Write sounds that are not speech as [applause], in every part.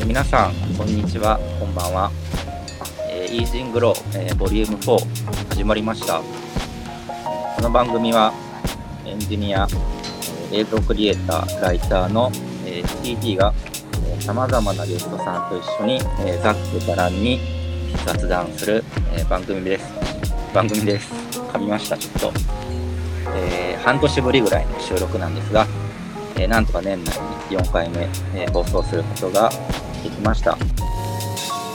ー皆さん、こんにちは、こんばんは。えー、イージングロー、えーボリューム4始まりました。この番組はエンジニア、え映像クリエイター、ライターの、えー TD がさまざまなゲストさんと一緒に、えーざっくばらんに雑談する、え番組です。番組です。噛みました、ちょっと。え半年ぶりぐらいの収録なんですが、えなんとか年内に4回目、えー放送することができました。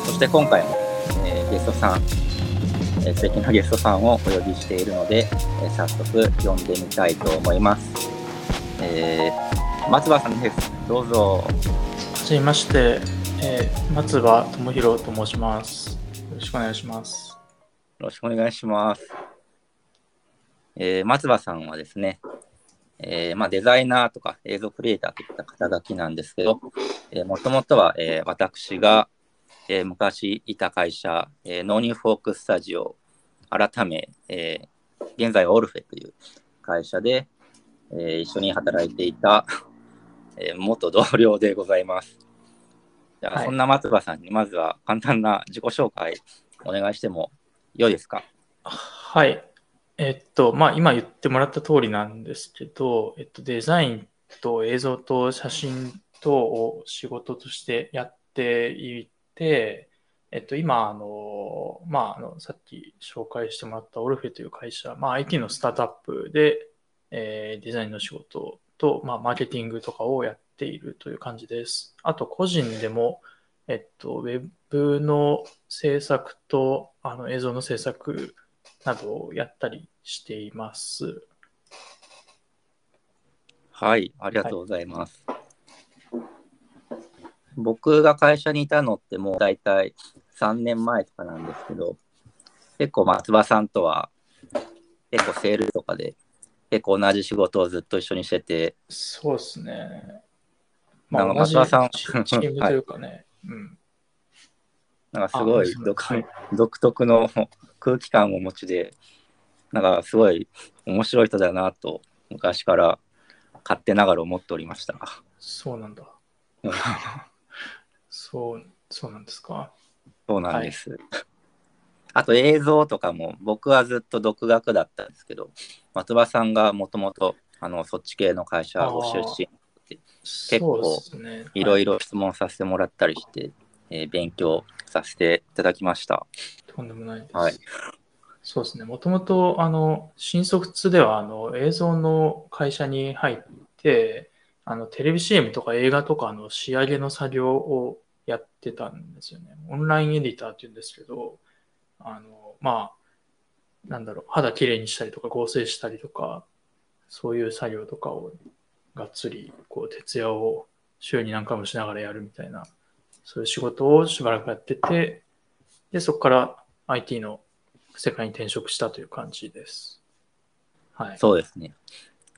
そして今回も、えーゲストさん、えー素敵なゲストさんをお呼びしているので、えー早速呼んでみたいと思います。えー松葉さんです。どうぞ。はじめまして、えー松葉智弘と申します。よろしくお願いします。よろしくお願いします。えー松葉さんはですね、えーまあ、デザイナーとか映像クリエイターといった肩書きなんですけど、えーもともとは、えー私が、えー昔いた会社、えーノーニューフォークスタジオ、改め、えー現在はオルフェという会社で、えー一緒に働いていた、えー元同僚でございます。じゃあ、はいそんな松葉さんにまずは簡単な自己紹介お願いしても良いですか？はい。えっと、まあ、今言ってもらった通りなんですけど、えっと、デザインと映像と写真等を仕事としてやっていて、えっと、今、あの、まあ、あの、さっき紹介してもらったオルフェという会社、まあ、IT のスタートアップで、えーデザインの仕事と、まあ、マーケティングとかをやっているという感じです。あと、個人でも、えっと、ウェブの制作とあの映像の制作などをやったりしています。はい、ありがとうございます。僕が会社にいたのってもう大体3年前とかなんですけど、結構松葉さんとは結構セールとかで結構同じ仕事をずっと一緒にしてて、そうですね。なんか松田さんチチーム [laughs] というかね、うん。なんかすごいあ独,、はい独特の空気感をお持ちで、なんかすごい面白い人だなと昔から勝手ながら思っておりました。そうなんだうん。[laughs] そう、そうなんですか？そうなんです。あと映像とかも僕はずっと独学だったんですけど、松葉さんがもともとあのそっち系の会社ご出身、結構ですね。いろいろ。ろ質問させてもらったりして、えー勉強させていただきました。とんでもないです。はいそうですね。もともと、あの、新卒では、あの、映像の会社に入って、あの、テレビ CM とか映画とかの仕上げの作業をやってたんですよね。オンラインエディターっていうんですけど、あの、まあ、なんだろう、肌きれいにしたりとか合成したりとか、そういう作業とかをがっつり、こう、徹夜を週に何回もしながらやるみたいな、そういう仕事をしばらくやってて、で、そこから IT の世界に転職したという感じです。はい。そうですね。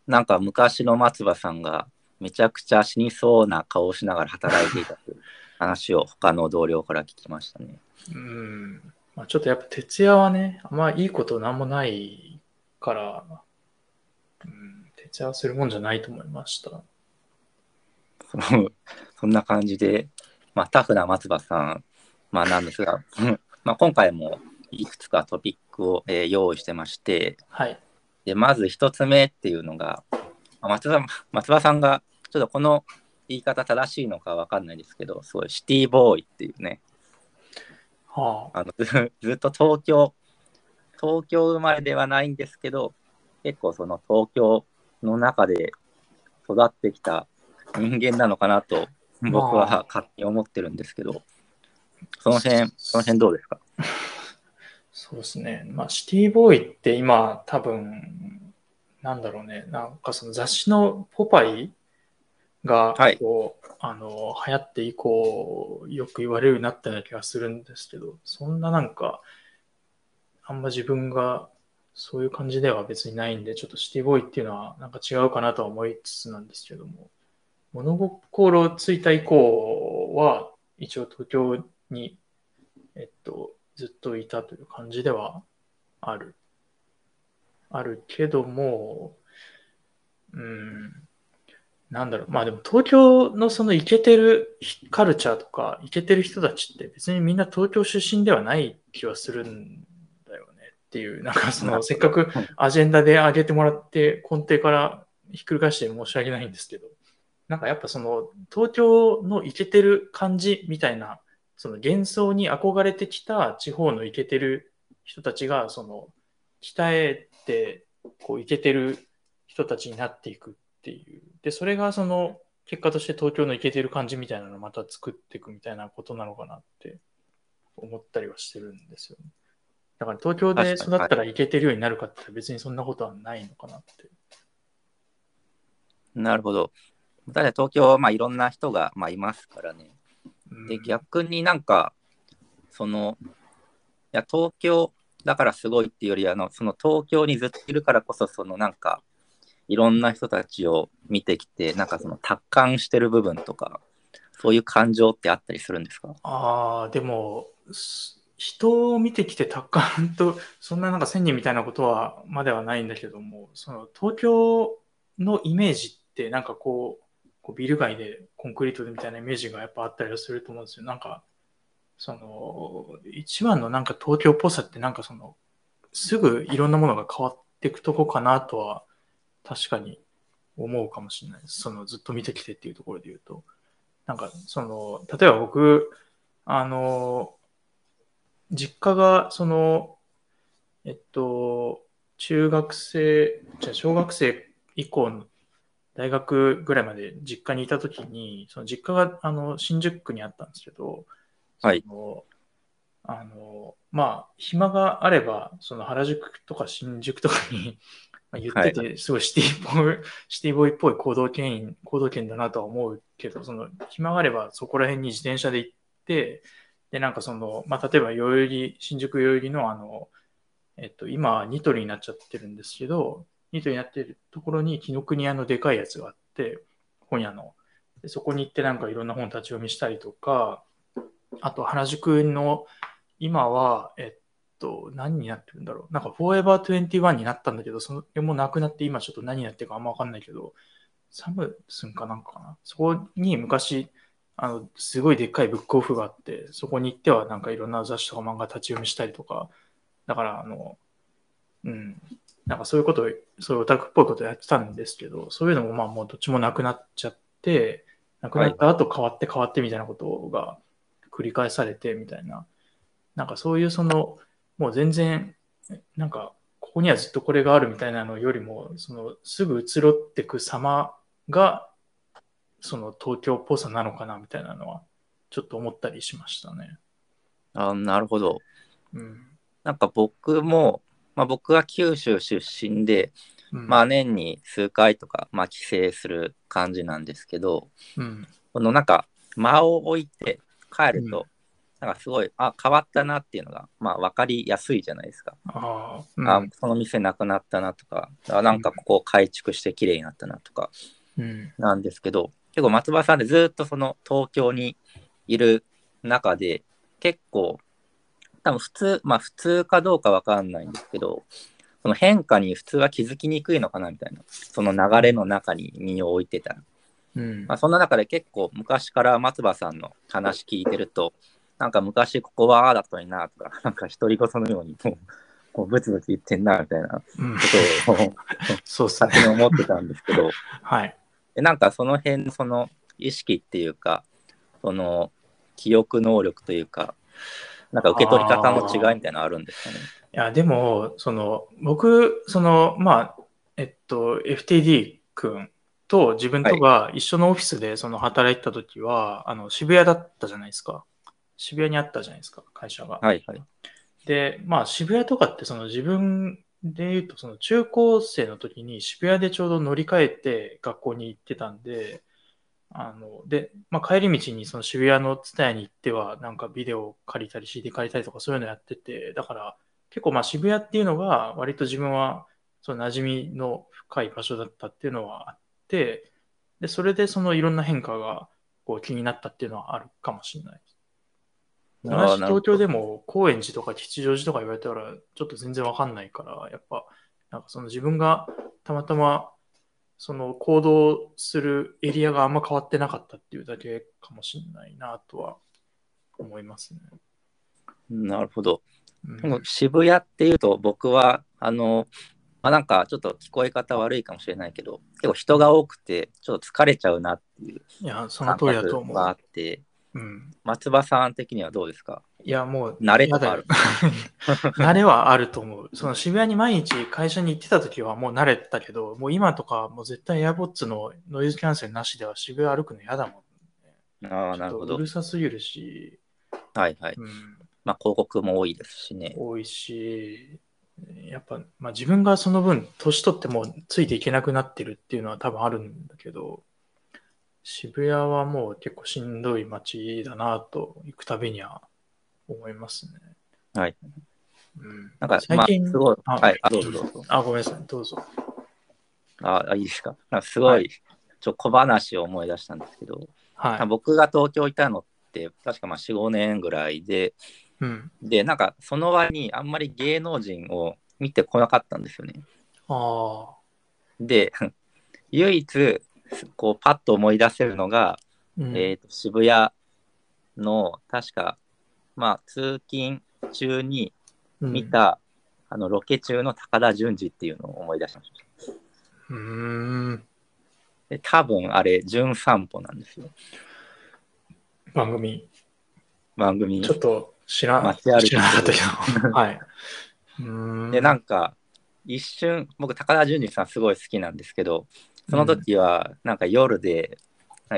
なんか昔の松葉さんがめちゃくちゃ死にそうな顔をしながら働いていたという話を他の同僚から聞きましたね。うん。まあ、ちょっとやっぱ徹夜はね、あんまいいことなんもないから、うん、徹夜はするもんじゃないと思いました。そ [laughs] のそんな感じで、まあ、タフな松葉さん、まあ、なんですが、[laughs] まあ今回もいくつかトピックを、えー用意してまして、はい。でまず一つ目っていうのが、まあ松葉松葉さんが、ちょっとこの言い方正しいのかわかんないですけど、すごいシティボーイっていうね、はあ。あのず [laughs] ずっと東京、東京生まれではないんですけど、結構その東京の中で育ってきた人間なのかなと [laughs] 僕まあ。は勝手に思ってるんですけど、その辺、その辺どうですか？そうですね。まあ、シティボーイって今、多分、なんだろうね。なんかその雑誌のポパイがはい。こう、あの流行って以降、よく言われるようになったような気がするんですけど、そんななんか、あんま自分がそういう感じでは別にないんで、ちょっとシティボーイっていうのはなんか違うかなとは思いつつなんですけども、物心ついた以降は、一応東京に、えっと、ずっといたという感じではある。あるけども、うん、なんだろう、まあでも東京のそのイケてるカルチャーとか、イケてる人たちって別にみんな東京出身ではない気はするんだよねっていう、なんかそのせっかくアジェンダで上げてもらって根底からひっくり返して申し訳ないんですけど、なんかやっぱその東京のイケてる感じみたいな、その幻想に憧れてきた地方のイケてる人たちが、その鍛えてこうイケてる人たちになっていくっていう。で、それがその結果として東京のイケてる感じみたいなのをまた作っていくみたいなことなのかなって思ったりはしてるんですよね。だから東京で育ったらイケてるようになるかって別にそんなことはないのかなって。なるほど。ただ東京はまあいろんな人がまあいますからね。で、逆になんか、その、いや、東京だからすごいっていうより、あの、その東京にずっといるからこそ、そのなんか、いろんな人たちを見てきて、なんかその達観してる部分とか、そういう感情ってあったりするんですか？ああ、でも、人を見てきて達観と、そんななんか1000人みたいなことはまではないんだけども、その東京のイメージってなんかこう、こうビル街でコンクリートでみたいなイメージがやっぱあったりすると思うんですよ。なんか、その、一番のなんか東京っぽさってなんかその、すぐいろんなものが変わっていくとこかなとは確かに思うかもしれないです。そのずっと見てきてっていうところで言うと。なんかその、例えば僕、あの、実家がその、えっと、中学生、じゃ小学生以降の大学ぐらいまで実家にいたときに、その実家があの新宿区にあったんですけど、はい。あの、まあ、暇があれば、その原宿とか新宿とかに [laughs] まあ言ってて、すごいシティボーイ、[laughs] シティボーイっぽい行動権員、行動権だなとは思うけど、その暇があればそこら辺に自転車で行って、で、なんかその、まあ、例えば代々木、新宿代々木のあの、えっと、今、ニトリになっちゃってるんですけど、ニトになってるところに紀ノ国屋のでかいやつがあって、本屋の。でそこに行ってなんかいろんな本立ち読みしたりとか、あと原宿の、今は、えっと、何になってるんだろう。なんか、フォーエバー21になったんだけど、それもなくなって、今ちょっと何になってるかあんまわかんないけど、サムスンかなんかかな。そこに昔、あの、すごいでっかいブックオフがあって、そこに行ってはなんかいろんな雑誌とか漫画立ち読みしたりとか、だから、あの、うん、なんかそういうことを、そういうオタクっぽいことやってたんですけど、そういうのもまあもうどっちもなくなっちゃって、なくなった後変わって変わってみたいなことが繰り返されてみたいな、なんかそういうその、もう全然、なんか、ここにはずっとこれがあるみたいなのよりも、その、すぐ移ろってく様が、その東京っぽさなのかなみたいなのは、ちょっと思ったりしましたね。あなるほど。うん。なんか僕も、まあ、僕は九州出身で、うん、まあ年に数回とか、まあ帰省する感じなんですけど、うん。このなんか間を置いて帰るうんと、なんかすごい、あ、変わったなっていうのが、まあ分かりやすいじゃないですか。ああ、うんあ、その店なくなったなとか、あなんかここ改築して綺麗になったなとかうん。なんですけど、結構松葉さんでずっとその東京にいる中で、結構、多分普通、まあ普通かどうかわかんないんですけど、その変化に普通は気づきにくいのかなみたいな、その流れの中に身を置いてたら。うんまあ、そんな中で結構昔から松葉さんの話聞いてると、なんか昔ここはああだったのになとか、[laughs] なんか独り言のようにもう、こうブツブツ言ってんなみたいなこうん。とをそうですね勝。手に思ってたんですけど、はい。でなんかその辺、その意識っていうか、その記憶能力というか、なんか受け取り方の違いみたいなのあるんですかね。いや、でも、その、僕、その、まあ、えっと、FTD 君と自分とが一緒のオフィスでその働いてた時は、あの、渋谷だったじゃないですか。渋谷にあったじゃないですか、会社が。はいはい。で、まあ、渋谷とかって、その自分で言うと、その中高生の時に渋谷でちょうど乗り換えて学校に行ってたんで、あの、で、まあ、帰り道にその渋谷のツタヤに行っては、なんかビデオ借りたり CD 借りたりとかそういうのやってて、だから結構まあ渋谷っていうのが割と自分はその馴染みの深い場所だったっていうのはあって、で、それでそのいろんな変化がこう気になったっていうのはあるかもしれない。同じ東京でも高円寺とか吉祥寺とか言われたらちょっと全然わかんないから、やっぱなんかその自分がたまたまその行動するエリアがあんま変わってなかったっていうだけかもしれないなとは思いますね。なるほど。うん渋谷っていうと僕はあの、まあ、なんかちょっと聞こえ方悪いかもしれないけど結構人が多くてちょっと疲れちゃうなっていういや、その感通りだと思覚があっう。てうん、松葉さん的にはどうですか？いや、もう、慣れとかある？慣れはあると思う。[laughs] その渋谷に毎日会社に行ってた時はもう慣れてたけど、もう今とかもう絶対 AirPods のノイズキャンセルなしでは渋谷歩くの嫌だもん、ね。ああなるほど。うるさすぎるし、はいはい。うん、まあ広告も多いですしね。多いし、やっぱ、まあ、自分がその分、年取ってもうついていけなくなってるっていうのは多分あるんだけど、渋谷はもう結構しんどい街だなと行くたびには思いますね。はい。うん、なんか最近、まあすごい。あはい。あどうぞ。どうぞ。あ、ごめんなさい、どうぞ。ああいいですか？なんかすごい、はい。ちょ小話を思い出したんですけど、はい。僕が東京いたのって確かまあ45年ぐらいで。うん。でなんかその輪にあんまり芸能人を見てこなかったんですよね。ああ、で [laughs] 唯一こうパッと思い出せるのが、うん。えーと渋谷の確かまあ通勤中にうん見た、あのロケ中の高田純次っていうのを思い出しましたうーん。で多分あれ「純散歩」なんですよ番組、番組ちょっと知ら街歩き知らなかったけど。[laughs] はい。でなんか一瞬僕高田純次さんすごい好きなんですけどその時はなんか夜で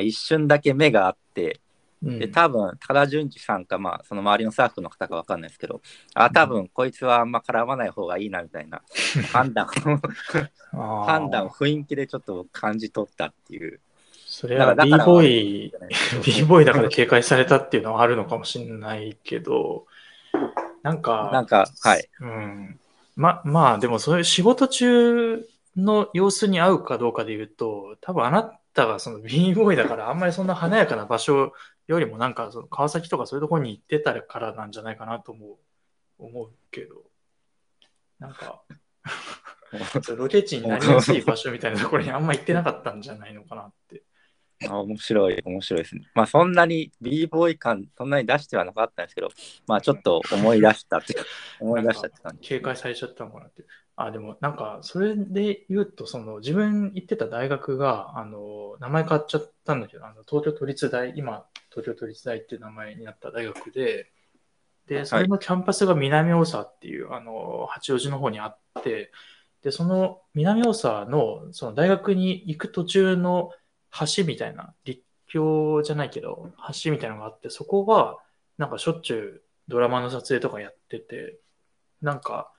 一瞬だけ目があってうん、で多分高田純次さんかまあその周りのスタッフの方かわかんないですけどあ多分こいつはあんま絡まない方がいいなみたいな [laughs] 判断判断を雰囲気でちょっと感じ取ったっていう。それはだ b ボーイ、b ボーイだから警戒されたっていうのはあるのかもしれないけど、なんか、なんかはい。うん。ま、まあ、でもそういう仕事中の様子に合うかどうかで言うと、多分あなたがその b ボーイだからあんまりそんな華やかな場所よりもなんかその川崎とかそういうところに行ってたからなんじゃないかなと思う、思うけど、なんか、[laughs] ロケ地になりやすい場所みたいなところにあんま行ってなかったんじゃないのかなって。あ面白い面白いですねまあそんなに b ボーイ感そんなに出してはなかったんですけどまあちょっと思い出したっていう [laughs] 思い出したって感じ警戒されちゃったのかなって。あ、でもなんか、それで言うと、その自分行ってた大学が、あの、名前変わっちゃったんだけど、あの東京都立大、今、東京都立大っていう名前になった大学で、で、それのキャンパスが南大沢っていう、あの、八王子の方にあって、で、その南大沢の、その大学に行く途中の橋みたいな、立教じゃないけど、橋みたいなのがあって、そこは、なんかしょっちゅうドラマの撮影とかやってて、なんか、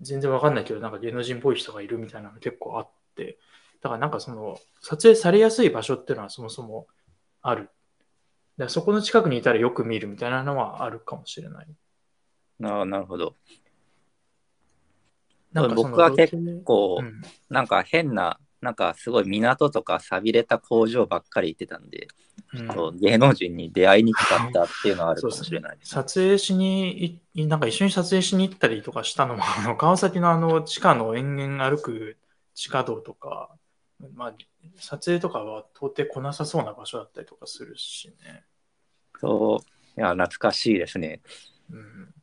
全然わかんないけど、なんか芸能人っぽい人がいるみたいなの結構あって、だからなんかその、撮影されやすい場所っていうのはそもそもある。だそこの近くにいたらよく見るみたいなのはあるかもしれない。あなるほどなんか僕は結ロケこう、うんなんか変ななんかすごい港とか寂れた工場ばっかり行ってたんで、うん芸能人に出会いにくかったっていうのはあるかもしれないです。撮影しにい、なんか一緒に撮影しに行ったりとかしたのも、あの川崎のあの地下の延々歩く地下道とか、まあ、撮影とかは到底来なさそうな場所だったりとかするしね。そういや懐かしいですね。うん、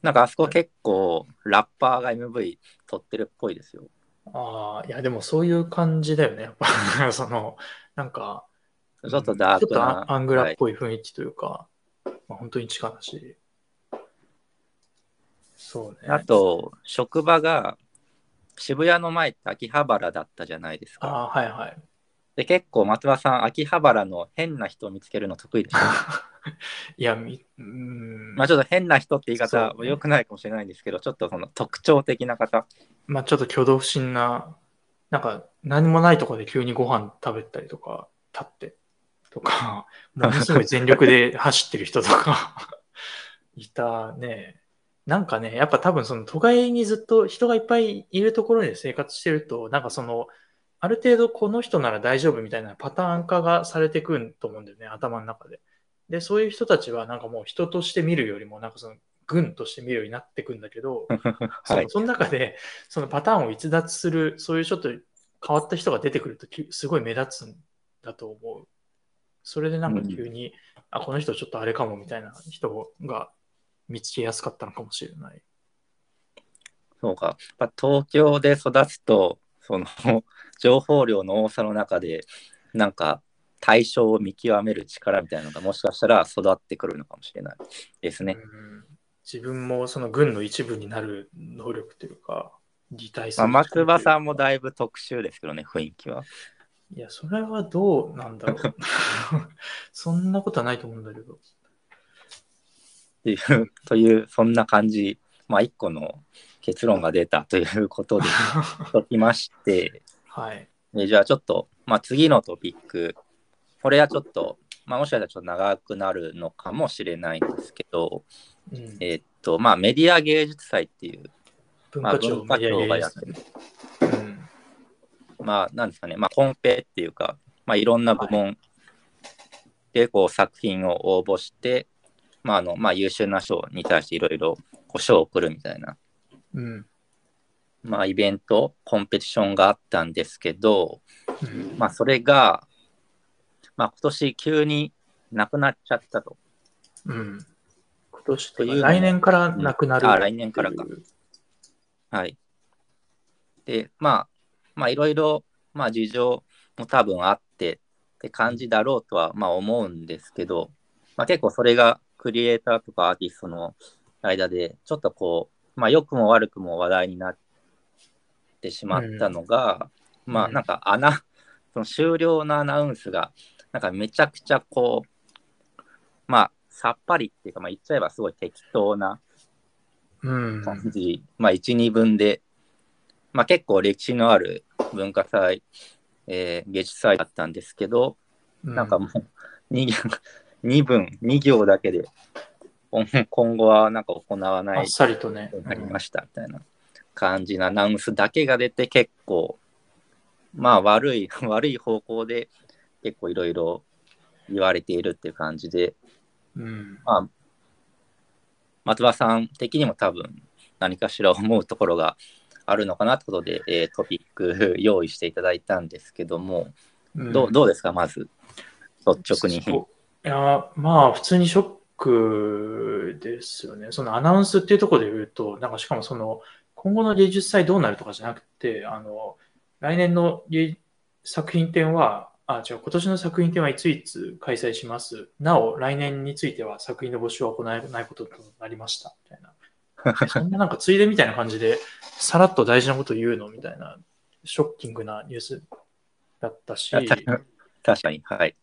なんかあそこ結構ラッパーが MV 撮ってるっぽいですよ。ああ、いや、でもそういう感じだよね。やっぱ、その、なんか、ちょっとダークちょっとな。アアングラっはいぽい雰囲気というか、まあ、本当に地下だし。そうね。あと、職場が渋谷の前って秋葉原だったじゃないですか。ああ、はいはい。で、結構松葉さん、秋葉原の変な人を見つけるの得意でしょ。[laughs] いや、み、うん、まあちょっと変な人って言い方良くないかもしれないんですけど、ちょっとその特徴的な方。まあちょっと挙動不審な、なんか何もないところで急にご飯食べたりとか、立ってとか、[laughs] ものすごい全力で走ってる人とか、[laughs] いたね。なんかね、やっぱ多分その都会にずっと人がいっぱいいるところで生活してると、なんかその、ある程度この人なら大丈夫みたいなパターン化がされてくると思うんだよね、頭の中で。で、そういう人たちはなんかもう人として見るよりも、なんかその軍として見るようになってくんだけど、[laughs] そはいの。その中で、そのパターンを逸脱する、そういうちょっと変わった人が出てくるときすごい目立つんだと思う。それでなんか急に、あ、この人ちょっとあれかもみたいな人が見つけやすかったのかもしれない。そうか。やっぱ東京で育つと、その [laughs] 情報量の多さの中で、なんか対象を見極める力みたいなのがもしかしたら育ってくるのかもしれないですね。うん自分もその軍の一部になる能力というか、擬態すまあ、る。松葉さんもだいぶ特殊ですけどね、雰囲気は。いや、それはどうなんだろう。[laughs] そんなことはないと思うんだけど。っていう、という、そんな感じ、まあ、一個の結論が出たということで、[laughs] ときまして、はい。えじゃあちょっと、まあ、次のトピック、これはちょっと、まあ、もしかしたらちょっと長くなるのかもしれないんですけど、うん、えっと、まあ、メディア芸術祭っていう、まあ、文化庁文化メディア庁がやってる、うん。まあ、なんですかね、まあ、コンペっていうか、まあ、いろんな部門でこう作品を応募して、まああのまあ、優秀な賞に対していろいろ賞を送るみたいな、うん。まあ、イベント、コンペティションがあったんですけど、うんまあ、それが、まあ、今年急になくなっちゃったと。うん。今年とという来年からなくなる、うんあ来年からか。はい。で、まあ、まあ、いろいろ、まあ、事情も多分あってって感じだろうとは、まあ、思うんですけど、まあ、結構それがクリエイターとかアーティストの間で、ちょっとこう、まあ、良くも悪くも話題になってしまったのが、まあ、うん。なんか、穴、[laughs] その終了のアナウンスが、なんかめちゃくちゃこう、まあ、さっぱりっていうか、まあ、言っちゃえばすごい適当なうん。感じ、まあ1、2分で、まあ結構歴史のある文化祭、えー芸術祭だったんですけど、なんかもう 2, 2分、2行だけで、今今後はなんか行わないあっさりとねなりましたみたいな感じのアナウンスだけが出て結構、まあ悪い、[laughs] 悪い方向で結構いろいろ言われているっていう感じで、うん。まあ、松葉さん的にも多分何かしら思うところがあるのかなってことで、えートピック [laughs] 用意していただいたんですけども、うんどうどうですか、まず、率直に。いや、まあ、普通にショックですよね。そのアナウンスっていうところで言うと、なんかしかもその、今後の芸術祭どうなるとかじゃなくて、あの、来年の芸作品展は、あ、違う、今年の作品展はいついつ開催します。なお、来年については作品の募集は行えないこととなりました。みたいな。[laughs] そんななんかついでみたいな感じで、さらっと大事なこと言うのみたいな、ショッキングなニュースだったし、確かに、はい。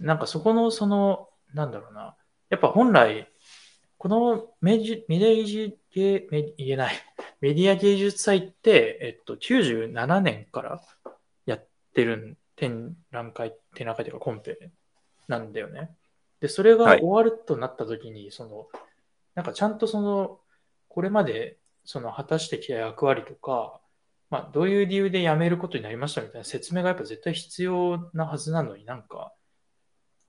なんかそこの、その、なんだろうな。やっぱ本来、このメジメディア芸メ言えない。[laughs] メディア芸術祭って、えっと、97年からやってる展覧会、展覧会というかコンペなんだよね。で、それがはい終わるとなった時に、その、なんかちゃんとその、これまでその果たしてきた役割とか、まあ、どういう理由で辞めることになりましたみたいな説明がやっぱ絶対必要なはずなのになんか、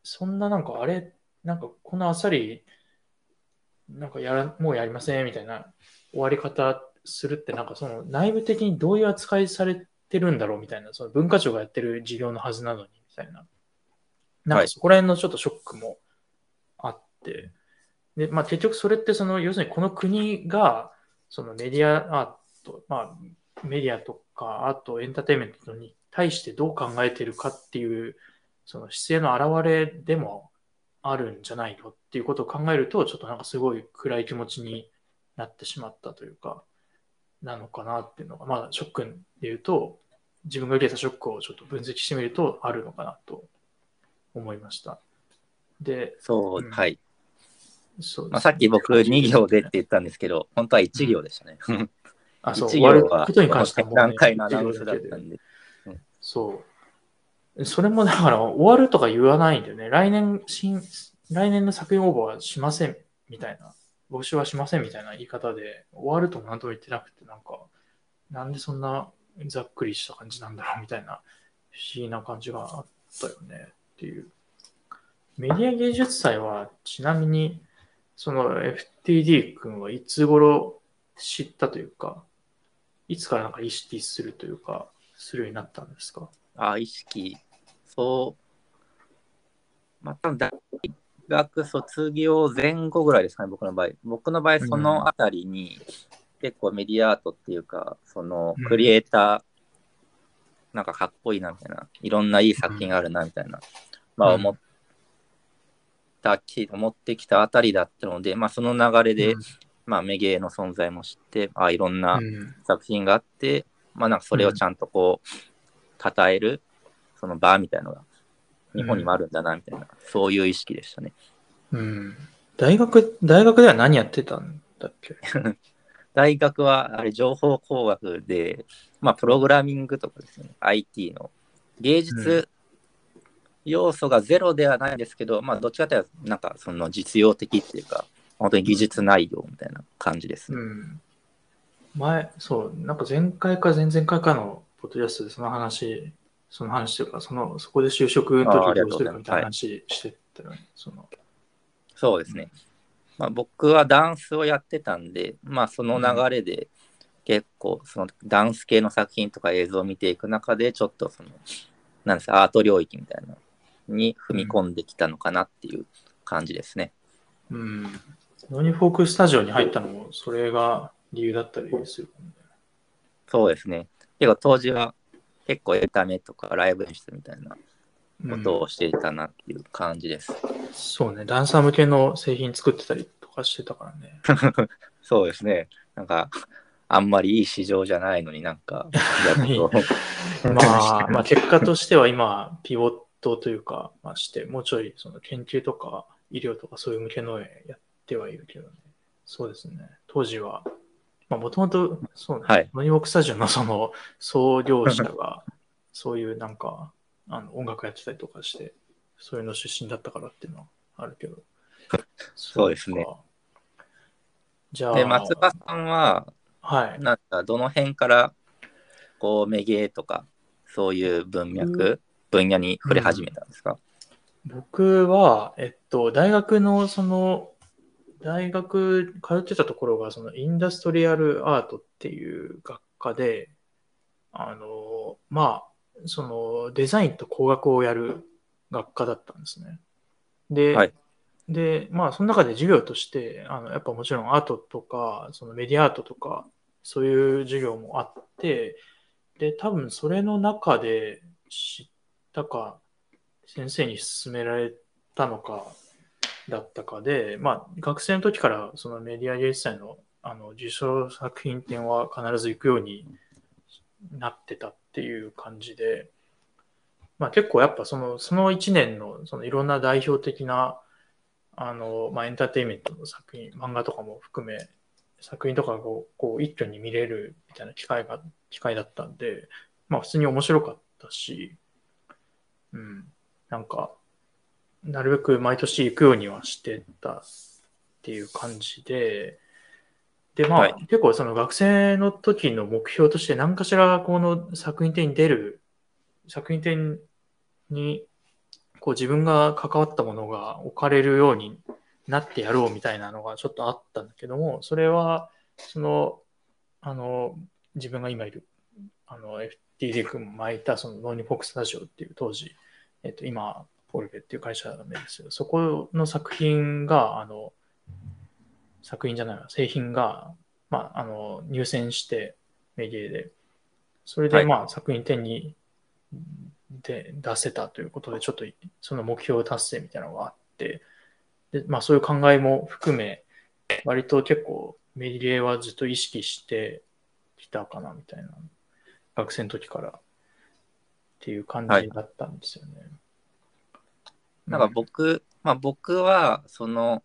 そんななんかあれ、なんかこのあっさり、なんかやら、もうやりませんみたいな終わり方するって、なんかその内部的にどういう扱いされてるんだろうみたいな、その文化庁がやってる事業のはずなのにみたいな。なんはいかそこら辺のちょっとショックもあって、で、まあ結局それってその、要するにこの国が、そのメディアアート、まあメディアとかアート、エンターテインメントに対してどう考えているかっていう、その姿勢の表れでもあるんじゃないのっていうことを考えると、ちょっとなんかすごい暗い気持ちになってしまったというか、なのかなっていうのが、まあショックで言うと、自分が受けたショックをちょっと分析してみるとあるのかなと思いました。で、そう、うんはい。そうまあ、さっき僕2行でって言ったんですけど、本当は1行でしたね。あ、そう、1終わることに関してはのアナウンスだったんで。そう。それもだから終わるとか言わないんだよね。来年、新、来年の作品応募はしませんみたいな、募集はしませんみたいな言い方で、終わるとも何とも言ってなくて、なんか、なんでそんなざっくりした感じなんだろうみたいな、不思議な感じがあったよねっていう。メディア芸術祭は、ちなみに、その FTD 君はいつ頃知ったというか、いつからなんか意識するというか、するようになったんですか？あ、意識、そう、まあ、多分大学卒業前後ぐらいですかね、僕の場合。僕の場合、そのあたりに、結構メディアアートっていうか、そのクリエイター、なんかかっこいいなみたいな、いろんないい作品があるなみたいな、まあ思ったき、思ってきたあたりだったので、まあその流れで、うん。まあメゲーの存在も知って、あいろんなうん。作品があって、まあなんかそれをちゃんとこう、称える、その場みたいなのが、日本にもあるんだなみたいな、そういう意識でしたね。うん。大学、大学では何やってたんだっけ？[laughs] 大学はあれ情報工学で、まあ、プログラミングとかですね、IT の芸術要素がゼロではないんですけど、まあ、どっちかというと、なんかその実用的っていうか、本当に技術内容みたいな感じですね。うん。前、そう、なんか前回か前々回かのポッドキャストでその話、その話というか、その、そこで就職の時どうすするかみたいな話してたよね。そのそうですね。まあ、僕はダンスをやってたんで、まあ、その流れで結構そのダンス系の作品とか映像を見ていく中でちょっとそのなんですかアート領域みたいなのに踏み込んできたのかなっていう感じですね。うん。ノニフォークスタジオに入ったのも、それが理由だったりするね。そうですね。結構当時は結構エンタメとかライブ演出みたいなことをしていたなっていう感じです。そうね、ダンサー向けの製品作ってたりとかしてたからね。[laughs] そうですね。なんかあんまりいい市場じゃないのになんか [laughs] やるとまあ、まあ、結果としては今、ピボットというか、まあ、して、もうちょいその研究とか医療とかそういう向けのやってはいるけどね。そうですね。当時は、まあ、もともと、そうね、はいノニウォークスタジオのその創業者が、そういうなんか、あの音楽やってたりとかして、そういうの出身だったからっていうのはあるけど。そうですねか。じゃあ、で、松葉さんは、はい。なんかどの辺からこうメゲーとかそういう文脈、分野に触れ始めたんですか、僕は、えっと、大学のその、大学通ってたところが、そのインダストリアルアートっていう学科で、あの、まあ、そのデザインと工学をやる学科だったんですね。で、はいで、まあ、その中で授業として、あの、やっぱもちろんアートとか、そのメディアアートとか、そういう授業もあって、で、多分それの中で知ったか、先生に勧められたのか、だったかで、まあ、学生の時からそのメディア芸術祭のあの受賞作品展は必ず行くようになってたっていう感じで、まあ、結構やっぱそのその1年のそのいろんな代表的なあの、まあ、エンターテインメントの作品、漫画とかも含め、作品とかがこうこう一挙に見れるみたいな機会が、機会だったんで、まあ普通に面白かったし、うん、なんか、なるべく毎年行くようにはしてたっていう感じで、で、まあ、はい。結構その学生の時の目標として何かしらこの作品展に出る、作品展にこう自分が関わったものが置かれるようになってやろうみたいなのがちょっとあったんだけども、それは、その、あの、自分が今いる、あの、FTD 君も巻いた、その、ノーニフォックスタジオっていう当時、えっと、今、ポルベっていう会社なんですけど、そこの作品が、あの、作品じゃないわ、製品が、まあ、あの、入選して、メディアで、それで、はい。まあ、作品展にで出せたということで、ちょっとその目標達成みたいなのがあって、で、まあそういう考えも含め、割と結構メディアはずっと意識してきたかなみたいな、学生の時から。っていう感じだったんですよね。なんか僕、まあ僕はその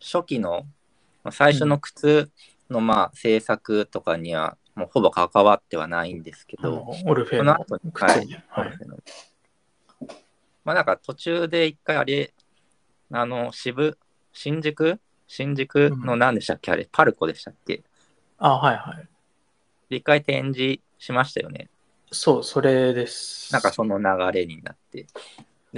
初期のまあ最初の靴のまあ制作とかにはもうほぼ関わってはないんですけど、オルフェそのの後に、はい。まあなんか途中で一回あれ、あの、渋、新宿？新宿の何でしたっけ、あれ、パルコでしたっけ？あ、はいはい。で一回展示しましたよね。そう、それです。なんかその流れになって。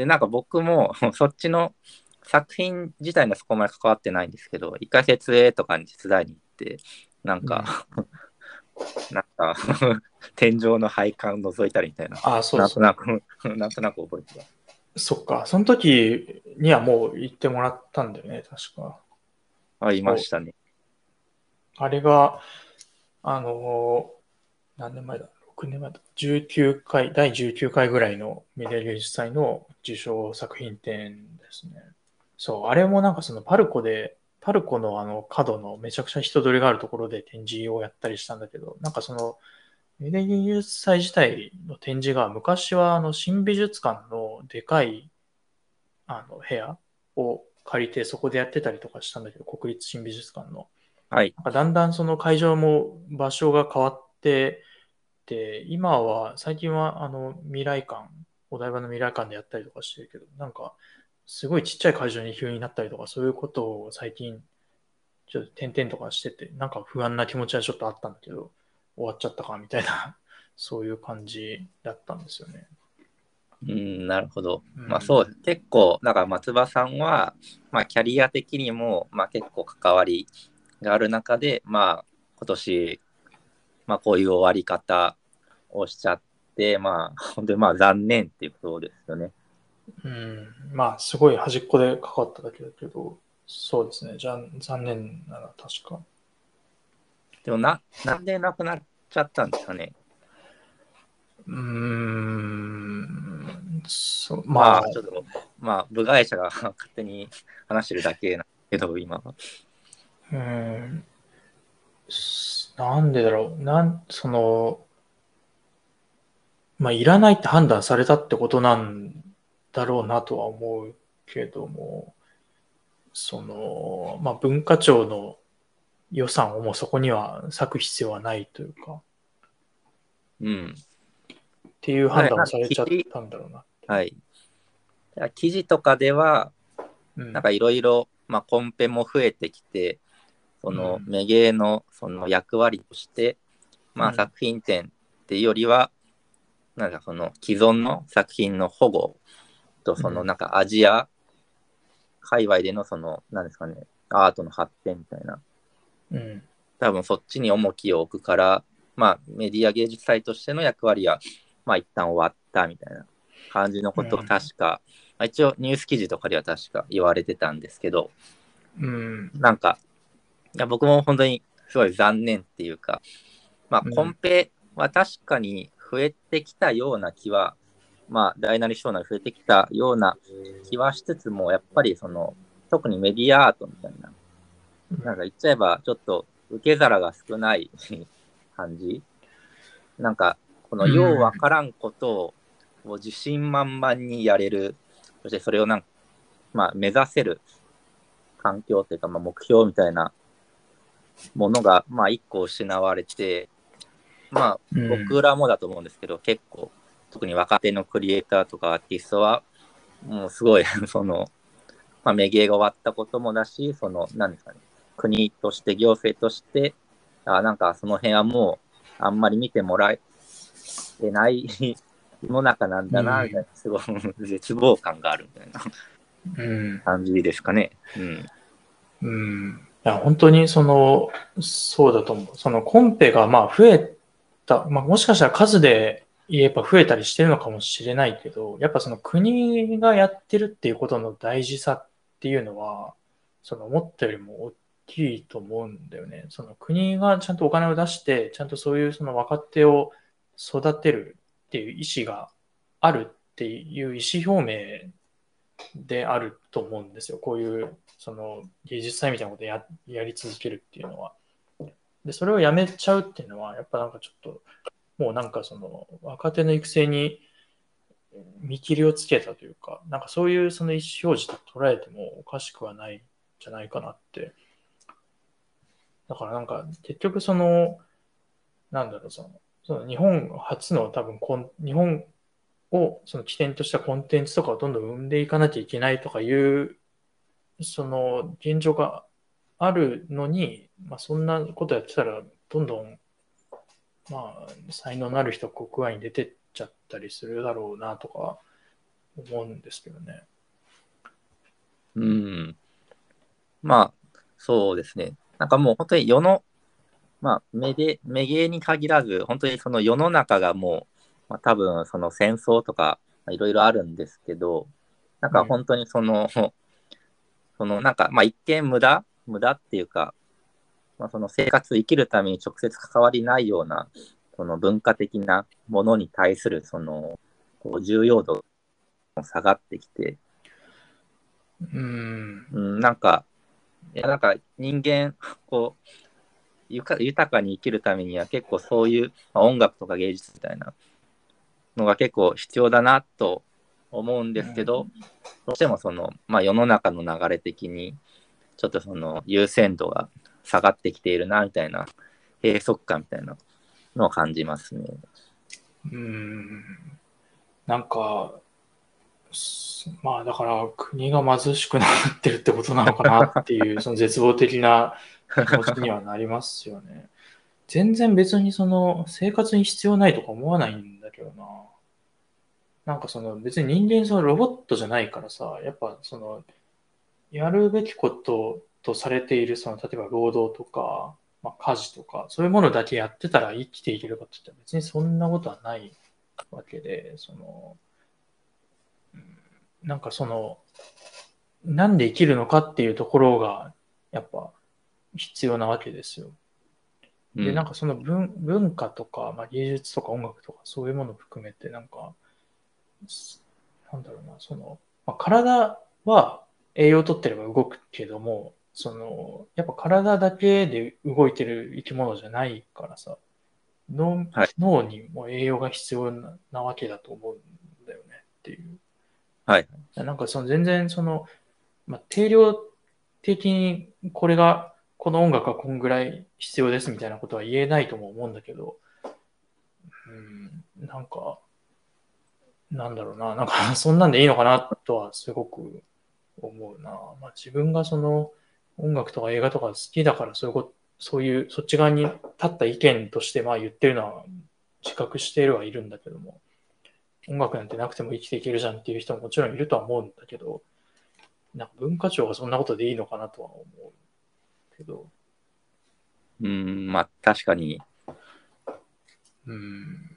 で、なんか僕も [laughs] そっちの作品自体にはそこまで関わってないんですけど、一回設営とかに手伝いに行って、なんか、[laughs] なんか [laughs] 天井の配管覗いたりみたいな。あ、そうそう。なんとなく、なんとなく覚えてた。そっか。その時にはもう行ってもらったんだよね、確か。あ、いましたね。あれが、あのー何年前だ？?6 年前だ。19回、第19回ぐらいのメディア芸術祭の受賞作品展ですね。そう、あれもなんかそのパルコで、パルコのあの角のめちゃくちゃ人通りがあるところで展示をやったりしたんだけど、なんかそのメディア芸術祭自体の展示が昔はあの新美術館のでかいあの部屋を借りてそこでやってたりとかしたんだけど、国立新美術館の。はい。だんだんその会場も場所が変わってて、今は、最近はあの未来館、お台場の未来館でやったりとかしてるけど、なんかすごいちっちゃい会場に急になったりとか、そういうことを最近ちょっと点々とかしてて、なんか不安な気持ちはちょっとあったんだけど、終わっちゃったかみたいな、[laughs] そういう感じだったんですよね。うん、なるほど。うんまあそう、結構、だから松葉さんは、まあキャリア的にも、まあ結構関わりがある中で、まあ今年、まあこういう終わり方をしちゃって、まあ [laughs] 本当にまあ残念っていうことですよね。うん、まあすごい端っこで関わっただけだけど、そうですね、じゃ残念なら確か。でもな、なんで亡くなっちゃったんですかね？うーん、そうままあ、あちょっと、まあ部外者が [laughs] 勝手に話してるだけなんだけど、今は。うーん、すなんでだろう、なん、その、まあ、いらないって判断されたってことなんだろうなとは思うけども、その、まあ、文化庁の予算をもうそこには割く必要はないというか、うん。っていう判断をされちゃったんだろうな。はい。記事とかでは、うんなんかい。ろい。ろ、まあ、コンペも増えてきて、そのうんメゲーのその役割として、まあ、うん作品展ってい。うよりは、なんかその既存の作品の保護と、そのうんなんかアジア界隈でのその、なんですかね、アートの発展みたいな、うん。多分そっちに重きを置くから、まあ、メディア芸術祭としての役割は、まあ、一旦終わったみたいな感じのことをうん確か、まあ、一応ニュース記事とかでは確か言われてたんですけど、うん。なんか、いや僕も本当にすごい残念っていうか、まあ、うんコンペは確かに増えてきたような気は、まあ、大なり小なり増えてきたような気はしつつも、やっぱりその、特にメディアアートみたいな、なんか言っちゃえば、ちょっと受け皿が少ない [laughs] 感じ。なんか、このようわからんことを自信満々にやれる、そしてそれをなんか、まあ、目指せる環境っていうか、まあ、目標みたいなものが、まあ、一個失われて、まあ、うん僕らもだと思うんですけど、結構、特に若手のクリエイターとかアーティストは、もうすごい、[laughs] その、まあ、メゲーが終わったこともだし、その、なんですかね、国として、行政として、あなんかその辺はもう、あんまり見てもらえない世の中なんだな、うんみたいな、すごい絶望感があるみたいなうん。感じですかね。うん。うん。いや、本当にその、そうだと思う。そのコンペがまあ増えた、まあもしかしたら数で言えば増えたりしてるのかもしれないけど、やっぱその国がやってるっていうことの大事さっていうのは、その思ったよりも大きいと思うんだよね。その国がちゃんとお金を出して、ちゃんとそういうその若手を育てるっていう意思があるっていう意思表明であると思うんですよ。こういうその芸術祭みたいなことややり続けるっていうのは。で、それをやめちゃうっていうのは、やっぱなんかちょっと、もうなんかその若手の育成に見切りをつけたというか、なんかそういうその意思表示と捉えてもおかしくはないんじゃないかなって。だからなんか結局その、なんだろう、その、その日本初の多分コン、日本をその起点としたコンテンツとかをどんどん生んでいかなきゃいけないとかいう、その現状があるのに、まあ、そんなことやってたら、どんどん、まあ、才能のある人国外に出てっちゃったりするだろうなとか思うんですけどね。うん。まあ、そうですね。なんかもう本当に世のまあ、メゲメゲに限らず、本当にその世の中がもう、まあ、多分その戦争とかいろいろあるんですけど、なんか本当にその、そのなんか、まあ一見無駄無駄っていうか、まあ、その生活生きるために直接関わりないような、その文化的なものに対する、その、こう重要度も下がってきて、うん。うん、なんか、いや、なんか人間、こう、ゆか豊かに生きるためには結構そういう、まあ、音楽とか芸術みたいなのが結構必要だなと思うんですけど、どうしてもその、まあ世の中の流れ的に、ちょっとその優先度が下がってきているな、みたいな、閉塞感みたいなのを感じますね。うん。なんか、まあだから国が貧しくなってるってことなのかなっていう、その絶望的な気持ちにはなりますよね。全然別にその生活に必要ないとか思わないんだけどな。なんかその別に人間そのロボットじゃないからさ、やっぱそのやるべきこととされているその例えば労働とか、まあ、家事とか、そういうものだけやってたら生きていけるかって言ったら別にそんなことはないわけで、その、うんなんかその、なんで生きるのかっていうところが、やっぱ必要なわけですよ。で、うんなんかその文文化とか、まあ、芸術とか音楽とかそういうものを含めて、なんか、すなんだろうな、その、まあ、体は栄養を取ってれば動くけども、その、やっぱ体だけで動いてる生き物じゃないからさ、脳はい脳にも栄養が必要ななわけだと思うんだよねっていう。はい。なんかその全然その、まあ、定量的にこれが、この音楽はこんぐらい必要ですみたいなことは言えないとも思うんだけど、うん、なんか、なんだろうな、なんかそんなんでいいのかなとはすごく思うな。まあ、自分がその音楽とか映画とか好きだからそういうこと、そういうそっち側に立った意見としてまあ言ってるのは自覚しているはいるんだけども、音楽なんてなくても生きていけるじゃんっていう人ももちろんいるとは思うんだけど、なんか文化庁がそんなことでいいのかなとは思うけど、うん、まあ確かに。うん。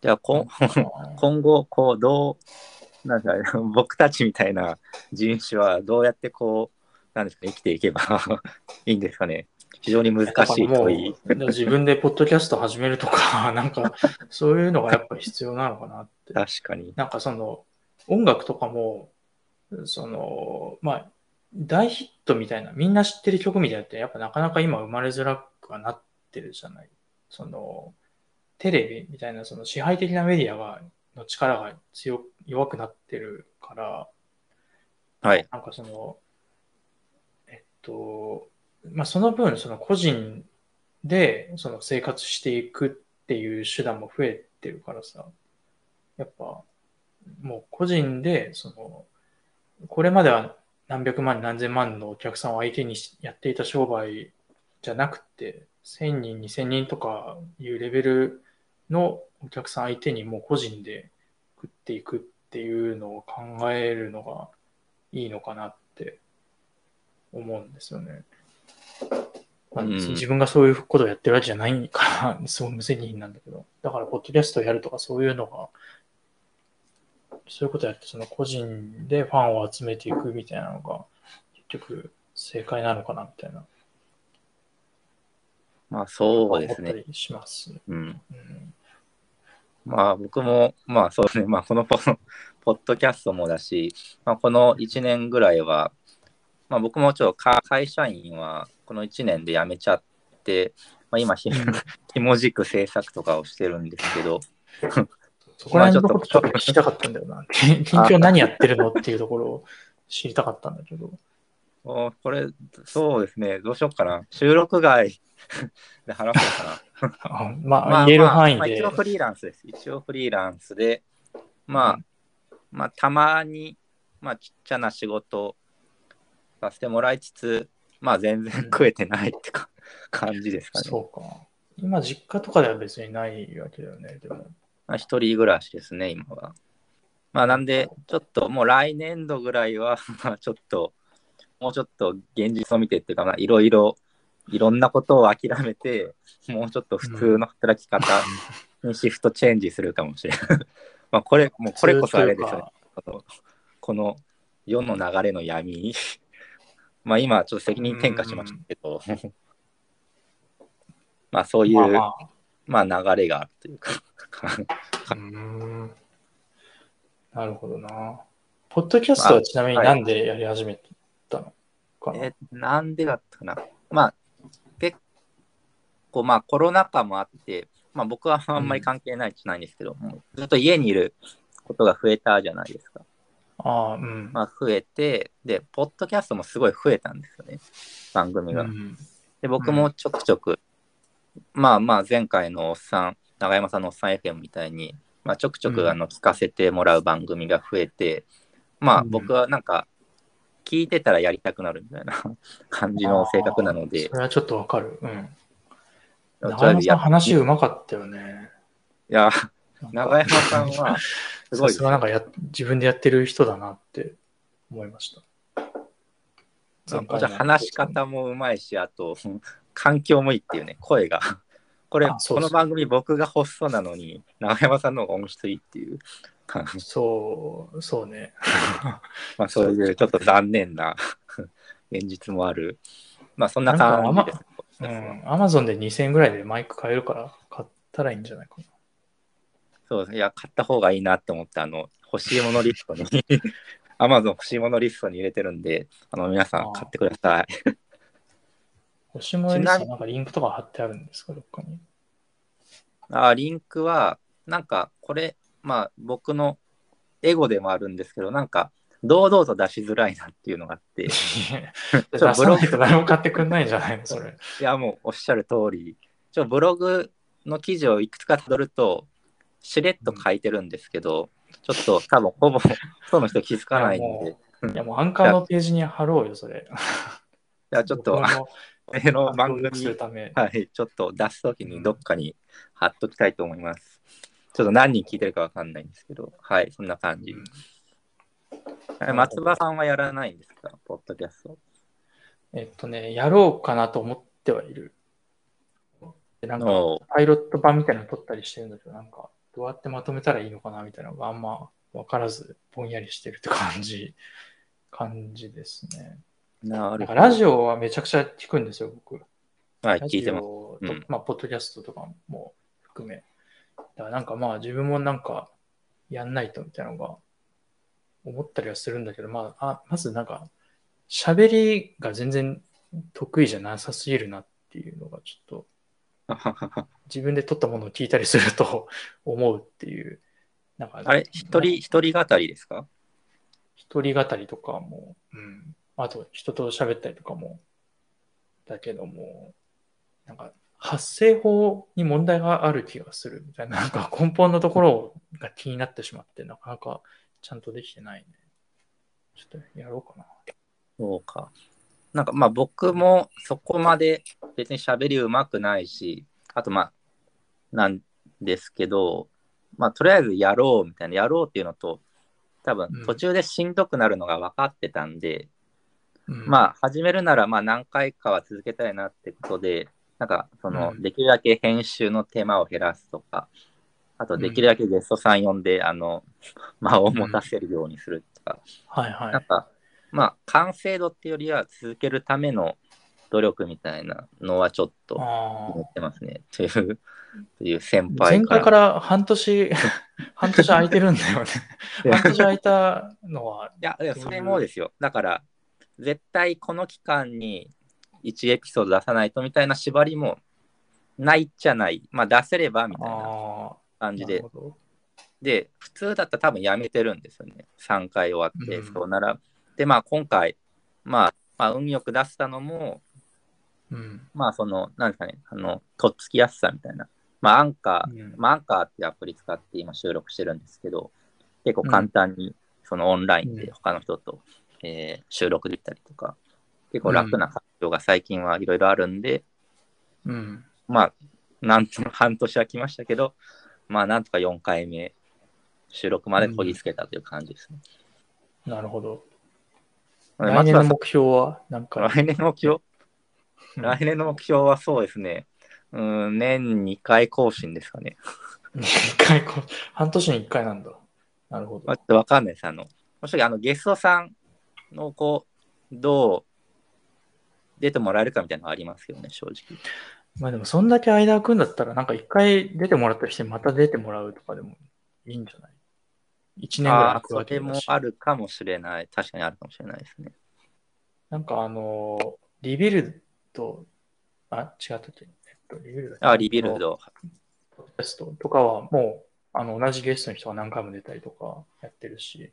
じゃあ、こん [laughs] 今後、こう、どう、なんか、僕たちみたいな人種はどうやってこう、なんですかね、生きていけば [laughs] いいんですかね。非常に難しいも問い。う自分でポッドキャスト始めるとか、[laughs] なんかそういうのがやっぱ必要なのかなって。確かに。なんかその音楽とかも、その、まあ、大ヒットみたいな、みんな知ってる曲みたいなのって、やっぱなかなか今生まれづらくはなってるじゃない。その、テレビみたいな、その支配的なメディアが、の力が強、弱くなってるから、はい。なんかその、えっと、まあ、その分、その個人でその生活していくっていう手段も増えてるからさ、やっぱ、もう個人で、その、これまでは何百万、何千万のお客さんを相手にしやっていた商売じゃなくて、1000人、2000人とかいうレベルのお客さん相手にもう個人で食っていくっていうのを考えるのがいいのかなって思うんですよね。まあうん自分がそういうことをやってるわけじゃないから、すごい無責任なんだけど、だから、ポッドキャストをやるとかそういうのが、そういうことやって、その個人でファンを集めていくみたいなのが、結局正解なのかなみたいな、まあそうですね。思ったりします。うん。うんまあ僕も、まあそうですね。まあこのポ [laughs] ポッドキャストもだし、まあこの1年ぐらいは、まあ僕もちょっとか会社員はこの1年で辞めちゃって、まあ今ひ、[laughs] ひもじく制作とかをしてるんですけど、そこら辺のことちょっと聞きたかったんだよな。[laughs] 近況何やってるのっていうところを知りたかったんだけど。おこれ、そうですね。どうしようかな。収録外 [laughs] で話そうかな。あまあ、[laughs] まあ言える範囲でまあ一応。フリーランスです。一応フリーランスで、まあ、うんまあ、たまに、まあ、ちっちゃな仕事させてもらいつつ、まあ、全然食えてないってか、[laughs] 感じですかね。そうか。今、実家とかでは別にないわけだよね、でも。まあ、一人暮らしですね、今は。まあ、なんで、ちょっともう来年度ぐらいは、まあ、ちょっと、もうちょっと現実を見てっていうか、まあ、いろいろいろんなことを諦めて、もうちょっと普通の働き方にシフトチェンジするかもしれない。[laughs] まあこれ、もうこれこそあれですよね。この世の流れの闇。[laughs] まあ今ちょっと責任転嫁しましたけど、[laughs] まあそういう、まあ流れがあるというか。なるほどな。ポッドキャストはちなみになんでやり始めた？のかな、えなんでだったかな。まあ結構まあコロナ禍もあって、まあ僕はあんまり関係ないじゃないんですけど、もうずっと家にいることが増えたじゃないですか。ああ、うん。まあ増えて、で、ポッドキャストもすごい増えたんですよね、番組が。うんで、僕もちょくちょく、まあまあ前回のおっさん、長山さんのおっさん FM みたいに、まあちょくちょうんくあの聞かせてもらう番組が増えて、まあうん僕はなんか、聞いてたらやりたくなるみたいな [laughs] 感じの性格なのでそ、れはちょっとわかる。うん。長山さん話うまかったよね。いや、長山さんは、すごいさすがなんかや自分でやってる人だなって思いました。話し方もうまいし、あと、[laughs] 環境もいいっていうね、声が。これ、あそうそうこの番組僕がホストなのに、長山さんの方が音質いいっていう、そう、そうね。[laughs] まあそういうちょっと残念な [laughs] 現実もある。まあそんな感じです。うん。アマゾンで2000円ぐらいでマイク買えるから買ったらいいんじゃないかな。そうですね。いや、買った方がいいなって思って、あの、欲しいものリストに、[laughs] Amazon 欲しいものリストに入れてるんで、あの、皆さん買ってください。星もエリさんなんかリンクとか貼ってあるんですか、どっかに。あリンクは、なんか、これ、まあ、僕のエゴでもあるんですけど、なんか、堂々と出しづらいなっていうのがあって、[laughs] い出さないと誰も買ってくんないんじゃないの、それ。や、もうおっしゃる通り、ちょブログの記事をいくつかたどると、しれっと書いてるんですけど、ちょっと多分ほぼ、その人気づかないんで、いいや、もうアンカーのページに貼ろうよ、それ。や、ちょっと、僕も上の番組、ため。はい、ちょっと出すときにどっかに貼っときたいと思います。ちょっと何人聞いてるかわかんないんですけど、はい、そんな感じ。え松葉さんはやらないんですか、ポッドキャスト。えっとね、やろうかなと思ってはいる。でなんか、おパイロット版みたいなの撮ったりしてるんだけど、なんか、どうやってまとめたらいいのかなみたいなのがあんま分からず、ぼんやりしてるって感じ、感じですね。なるほど。ラジオはめちゃくちゃ聞くんですよ、僕。はい、聞いてます。うんまあ、ポッドキャストとかも含め。だからなんかまあ自分もなんかやんないとみたいなのが思ったりはするんだけど、まあ、あまずなんか喋りが全然得意じゃなさすぎるなっていうのがちょっと [laughs] 自分で撮ったものを聞いたりすると [laughs] 思うっていう。なんかあれ、一人、一人語りですか？一人語りとかも、うん。あと人と喋ったりとかも、だけども、なんか発声法に問題がある気がするみたいな、なんか根本のところが気になってしまって、なかなかちゃんとできてないね。ちょっとやろうかな。そうか。なんかまあ僕もそこまで別に喋りうまくないし、あとまあ、なんですけど、まあとりあえずやろうみたいな、やろうっていうのと、多分うん途中でしんどくなるのが分かってたんで、うん、まあ始めるならまあ何回かは続けたいなってことで、なんかその、うんできるだけ編集の手間を減らすとか、あとできるだけゲストさん呼んで、あの、[laughs] 間を持たせるようにするとか、はいはい。なんか、まあ、完成度っていうよりは続けるための努力みたいなのはちょっとあ思ってますね。という、という先輩から。回から半年、[laughs] 半年空いてるんだよね。[laughs] 半年空いたのは、いやそれもですよ。だから、絶対この期間に1エピソード出さないとみたいな縛りもないっちゃない。まあ、出せればみたいな感じで。で、普通だったら多分やめてるんですよね。3回終わって、うんそうなら。で、まあ、今回、まあ、まあ、運よく出したのも、うん。まあ、その、なんですかね、あの、とっつきやすさみたいな。まあ、アンカー、うんまあ、アンカーっていうアプリ使って今収録してるんですけど、結構簡単に、そのオンラインうんで他の人と、えー収録できたりとか、結構楽な環境が最近はいろいろあるんで、うん。まあ、なんと半年は来ましたけど、まあ、なんとか4回目、収録までこぎつけたという感じですね。なるほど。まあ来年の松目標はなんか、来年の目標？来年の目標はそうですね。うん、年2回更新ですかね。一回こう、半年に一回なんだ。なるほどまあ、ちょ。っとわかんないです。あの、もしろあのゲストさんのこう、どう出てもらえるかみたいなのはありますけどね、正直。まあでも、そんだけ間空くんだったら、なんか一回出てもらった人にまた出てもらうとかでもいいんじゃない？一年ぐらい空くわけだし。あるかもしれない。確かにあるかもしれないですね。なんかあの、リビルド、あ、違ったっけ？えっと、リビルドあ、リビル。ド。ポッドキャストとかはもう、あの、同じゲストの人が何回も出たりとかやってるし、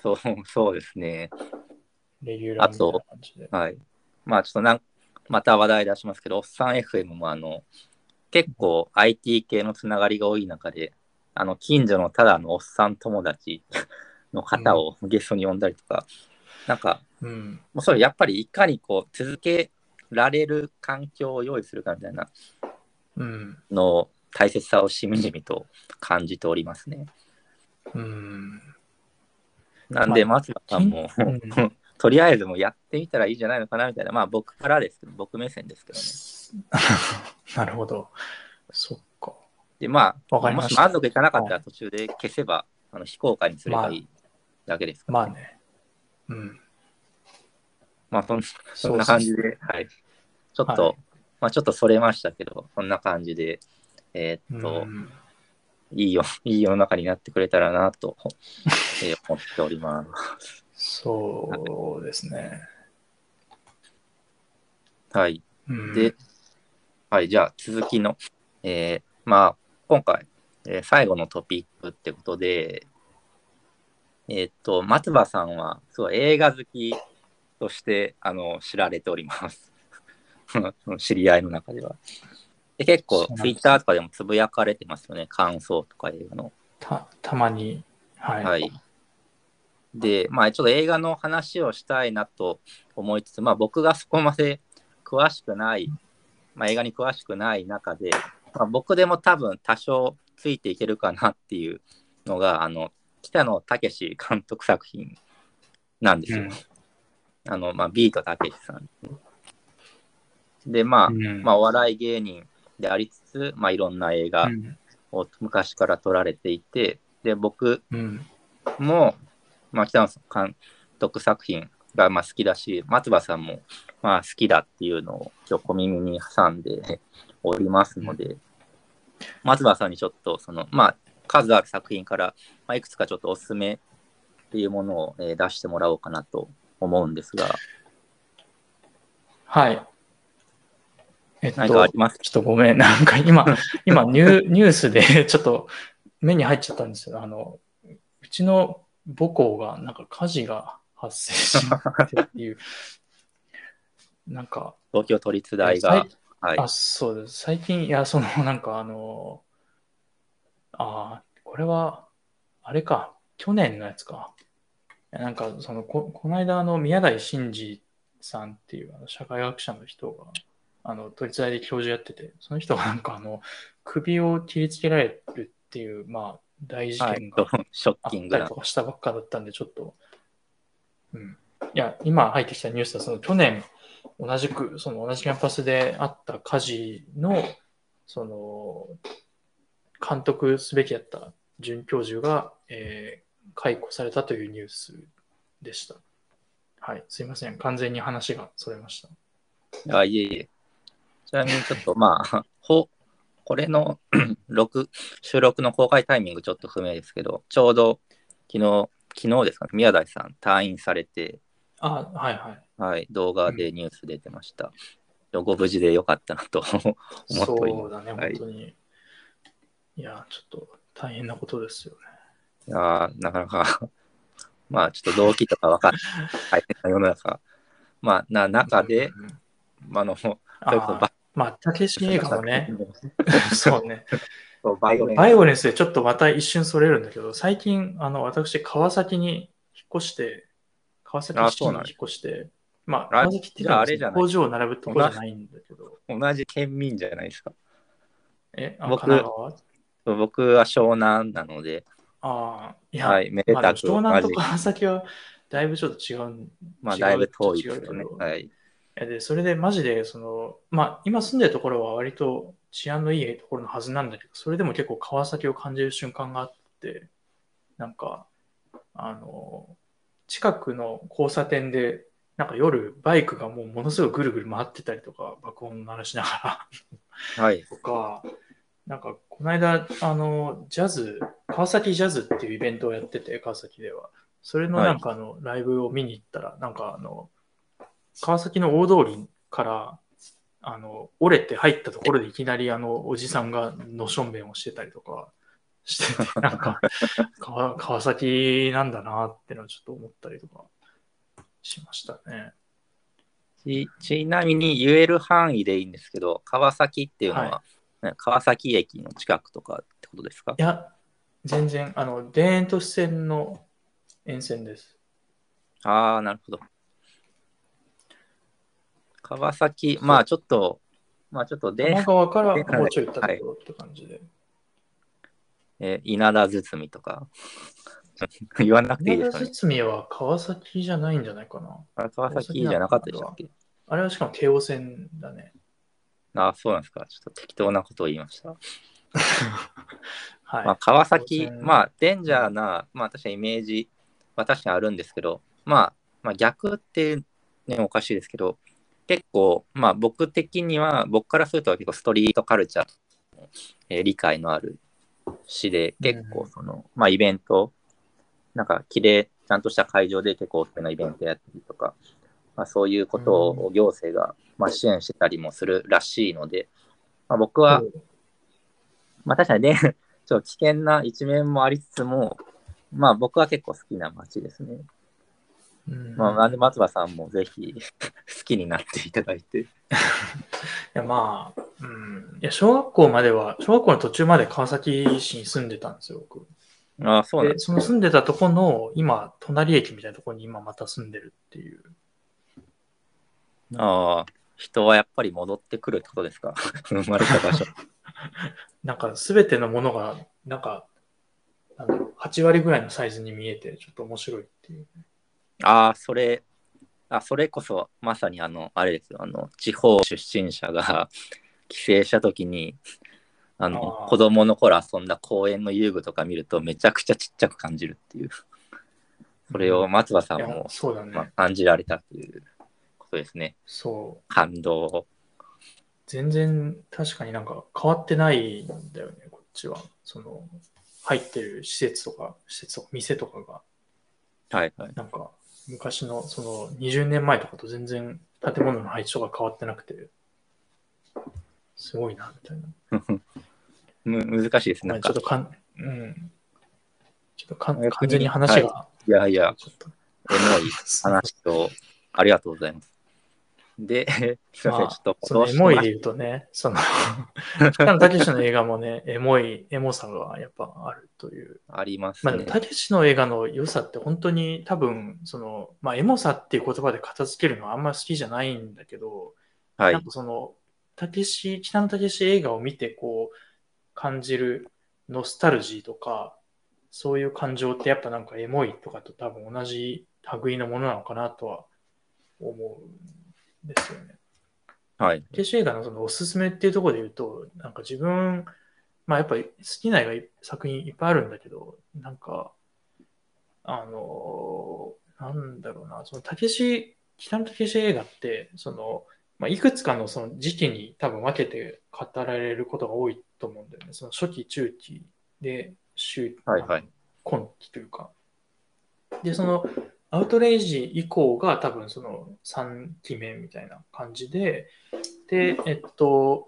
そう、そうですね。レギュラーみたいな感じで。はい。まあちょっとなん、また話題出しますけど、おっさん FM もあの、結構 IT 系のつながりが多い中で、あの、近所のただのおっさん友達 [laughs] の方をゲストに呼んだりとか、なんか、うん。もうそれやっぱりいかにこう、続けられる環境を用意するかみたいなうん。のを大切さをしみじみと感じておりますね。うん。なんで、ま松田さんも、う [laughs] んとりあえずもうやってみたらいいんじゃないのかなみたいな、まあ僕からですけど、僕目線ですけどね。[laughs] なるほど。そっか。で、まあ、わかりまもし満足いかなかったら途中で消せば、あの非公開にすればいいだけですから、まあね。うん。まあそん [laughs] そんな感じで、はい。ちょっと、はいまあちょっとそれましたけど、そんな感じで、えーっと、うんいいよ、[laughs] いい世の中になってくれたらなと、えー思っております。そうですね。はい。うん、で、はい、じゃあ続きの、えーまあ、今回、えー最後のトピックってことで、えーっと、松葉さんは、すごい映画好きとして、あの、知られております。そ [laughs] の知り合いの中では。で結構ツイッターとかでもつぶやかれてますよね、感想とか映画の。たたまに、はい。はい。で、まあ、ちょっと映画の話をしたいなと思いつつ、まあ、僕がそこまで詳しくない、まあ、映画に詳しくない中で、まあ、僕でも多分多少ついていけるかなっていうのが、あの、北野武監督作品なんですよ。うんあの、まあ、ビートたけしさん。で、まあ、うんまあ、お笑い芸人でありつつ、まあ、いろんな映画うんを昔から撮られていて、で、僕うん。も、まあ、北野監督作品がまあ好きだし、松葉さんもまあ好きだっていうのを今日小耳に挟んでおりますので、松葉さんにちょっとその、まあ、数ある作品から、まあ、いくつかちょっとおすすめっていうものを、えー出してもらおうかなと思うんですが、はい。えっと何かあり、ます？ちょっとごめん。[laughs] なんか今、今ニュー、ニュースでちょっと目に入っちゃったんですよ。あの、うちの母校がなんか火事が発生してっていう、[laughs] なんか、東京都立大が、はい、あ、そうです。最近、いや、その、なんかあの、あーこれは、あれか、去年のやつか。なんか、その、こ、この間、あの、宮台真司さんっていうあの社会学者の人が、あの、都立大で教授やってて、その人がなんか、あの、首を切りつけられるっていう、まあ、大事はい件がショッあキングなったりと。かしたばっかだったんで、ちょっと、うん。いや、今入ってきたニュースは、その去年、同じく、その同じキャンパスであった火事の、その、監督すべきだった准教授が、えー解雇されたというニュースでした。はい、すいません。完全に話がそれました。あ、いえいえ。ちなみにちょっとまあ、ほこれの [clears throat] 録収録の公開タイミングちょっと不明ですけど、ちょうど昨日、昨日ですかね、宮台さん退院されて、あ、はいはい。はい、動画でニュース出てました。ご無事でよかったなと [laughs] 思っております。そうだね、はい本当に。い、や、ちょっと大変なことですよね。いやーなかなか、[laughs] まあちょっと動機とか分かんない [laughs] 大変な世の中、まあな中で、うんうんうんまああの、そあれこそバーまあ、たけし映画もね、そうね。バイオレンスバイオレンスでちょっとまた一瞬それるんだけど、最近、あの、私、川崎に引っ越して、川崎市に引っ越して、まあ、あ川崎ってじゃああ別にれじゃない。工場を並ぶとこじゃないんだけど、同じ県民じゃないですか。え、あ僕神奈川？僕は湘南なので、ああ、いや、はい、めでまあ、でたくも湘南と同じ川崎はだいぶちょっと違う。まあ、だいぶ遠いですよね。い。やで、それでマジで、その、まあ、今住んでるところは割と治安のいいところのはずなんだけど、それでも結構川崎を感じる瞬間があって、なんか、あの、近くの交差点で、なんか夜バイクがもうものすごいぐるぐる回ってたりとか、爆音鳴らしながらはい。とか、なんか、この間、あの、ジャズ、川崎ジャズっていうイベントをやってて、川崎では。それのなんかあの、ライブを見に行ったら、なんかあの、川崎の大通りから、あの、折れて入ったところでいきなりあの、おじさんがのしょんべんをしてたりとかしてて、[laughs] なんか、川川崎なんだなってのはちょっと思ったりとかしましたね。ちちなみに言える範囲でいいんですけど、川崎っていうのは、はね川崎駅の近くとかってことですか？いや、全然、あの、田園都市線の沿線です。ああ、なるほど。川崎、まあちょっと、まあちょっとで、玉川からでもうちょい行ったところって感じで。えー稲田堤とか、[laughs] 言わなくていい稲田ですかね。堤は川崎じゃないんじゃないかな。あれ川崎じゃなかったでしたっけ？あれはしかも京王線だね。ああ、そうなんですか。ちょっと適当なことを言いました。はい。まあ、川崎まあ、デンジャーな、まあ、確かにイメージは確かにあるんですけど、まあ、まあ、逆ってね、おかしいですけど、結構、まあ、僕的には、僕からすると結構ストリートカルチャー、えー理解のある詩で、結構その、まあ、イベント、なんか、綺麗、ちゃんとした会場で結構大きなイベントやったりとか、まあ、そういうことを行政が、まあ、支援してたりもするらしいので、まあ、僕は、まあ確かにね、[laughs] ちょっと危険な一面もありつつも、まあ僕は結構好きな街ですね。うんまあなんで松葉さんもぜひ [laughs] 好きになっていただいて。いや、まあ、うん。いや、小学校までは、小学校の途中まで川崎市に住んでたんですよ、僕。ああ、そうなんで、その住んでたとこの、今、隣駅みたいなところに今また住んでるっていう。ああ、人はやっぱり戻ってくるってことですか？[laughs] 生まれた場所。[laughs] なんか、すべてのものが、なんか、なんだろう、8割ぐらいのサイズに見えて、ちょっと面白いっていう。ああ、それ、あ、それこそまさにあの、あれですよ、あの、地方出身者が [laughs] 帰省した時に、あの、あー子供の頃遊んだ公園の遊具とか見るとめちゃくちゃちっちゃく感じるっていう。それを松葉さんも、そうだね。まあ、感じられたということですね。そう。感動を。全然確かになんか変わってないんだよね、こっちは。その、入ってる施設とか、施設とか、店とかが、はいはい。なんか昔のその20年前とかと全然建物の配置とか変わってなくて、すごいな、みたいな。[laughs] む難しいです。ごめなんか、んちょっとかん、うん。ちょっとかん完全に話が、いやいや、ちょっと。エモい話と、ありがとうございます。で、[laughs] すいません、まあちょっとそのエモいで言うとね、その、北野武の映画もね、エモい、[laughs] エモさがやっぱあるという。ありますまあ、ね。たけしの映画の良さって本当に多分、その、まあ、エモさっていう言葉で片付けるのはあんま好きじゃないんだけど、はいなん。かその、たけし、北野武映画を見てこう、感じるノスタルジーとか、そういう感情ってやっぱなんかエモいとかと多分同じ類のものなのかなとは思うんですよね。はい。たけし映画のそのおすすめっていうところで言うと、なんか自分、まあやっぱり好きな映画作品いっぱいあるんだけど、なんか、あの、なんだろうな、そのたけし、北野武映画って、その、まあ、いくつかのその時期に多分分けて語られることが多いと思うんだよね。その初期、中期で、終はいはい今期というか。で、そのアウトレイジ以降が多分その3期目みたいな感じで、で、えっと、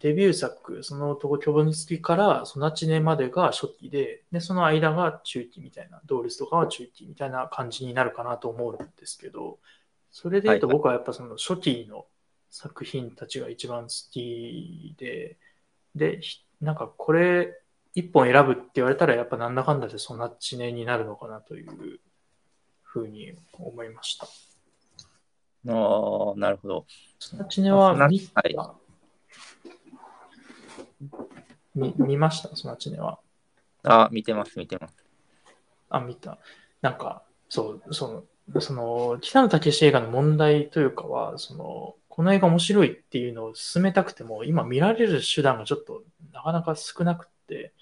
デビュー作、その男キョボニスキからソナチネまでが初期で、で、その間が中期みたいな、ドールスとかは中期みたいな感じになるかなと思うんですけど、それで言うと僕はやっぱその初期の作品たちが一番好きで、で、ひなんかこれ一本選ぶって言われたらやっぱなんだかんだでソナチネになるのかなというふうに思いました。ああ、なるほど。ソナチネは見た、はみ見ました、ソナチネは。あ見てます、見てます。あ、見た。なんか、そう、その、その、北野武映画の問題というかは、その、この映画面白いっていうのを進めたくても、今見られる手段がちょっとなかなか少なくて、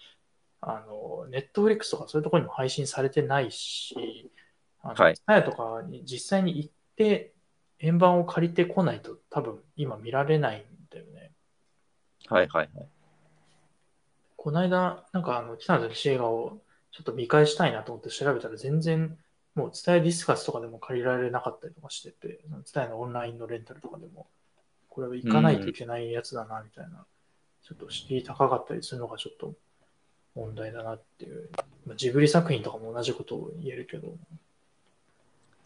あの、ネットフリックスとかそういうところにも配信されてないし、はいツタヤとかに実際に行って、円盤を借りてこないと多分今見られないんだよね。はいはいはい。この間、なんかあの、北野武映画をちょっと見返したいなと思って調べたら全然、もう伝えディスカスとかでも借りられなかったりとかしてて、伝えのオンラインのレンタルとかでも、これは行かないといけないやつだな、みたいな、ちょっと敷居高かったりするのがちょっと問題だなっていう。まあ、ジブリ作品とかも同じことを言えるけど、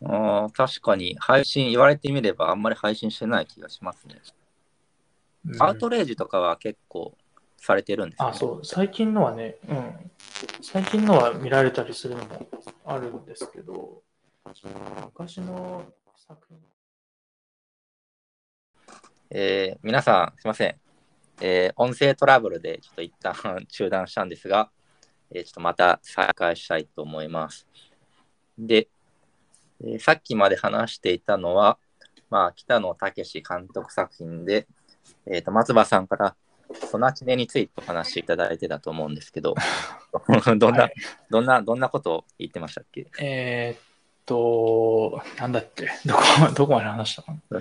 あー確かに配信、言われてみればあんまり配信してない気がしますね。うんアウトレイジとかは結構されてるんですよ、ね。あ、そう、最近のはね、うん。最近のは見られたりするのもあるんですけど、昔の作品。えー皆さん、すいません。えー音声トラブルでちょっと一旦 [laughs] 中断したんですが、えーちょっとまた再開したいと思います。で、えーさっきまで話していたのは、まあ、北野武監督作品で、えーと松葉さんから、ソナチネについてお話しいただいてたと思うんですけど、[laughs] どんな、はい。どんな、どんなことを言ってましたっけ？えーっと、なんだっけ、どこ、どこまで話したかな？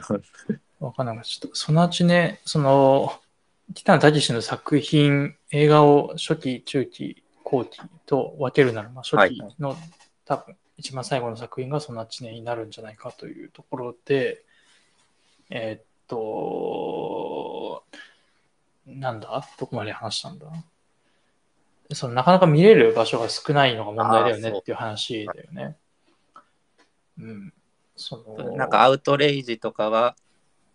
わかんなかった。ちょっと、そのうちね、その、北野武の作品、映画を初期、中期、後期と分けるなら、まあ、初期の、多分、一番最後の作品がそのうちねになるんじゃないかというところで、えーっと、なんだ？どこまで話したんだ？そのなかなか見れる場所が少ないのが問題だよねっていう話だよね。うん。その、なんかアウトレイジとかは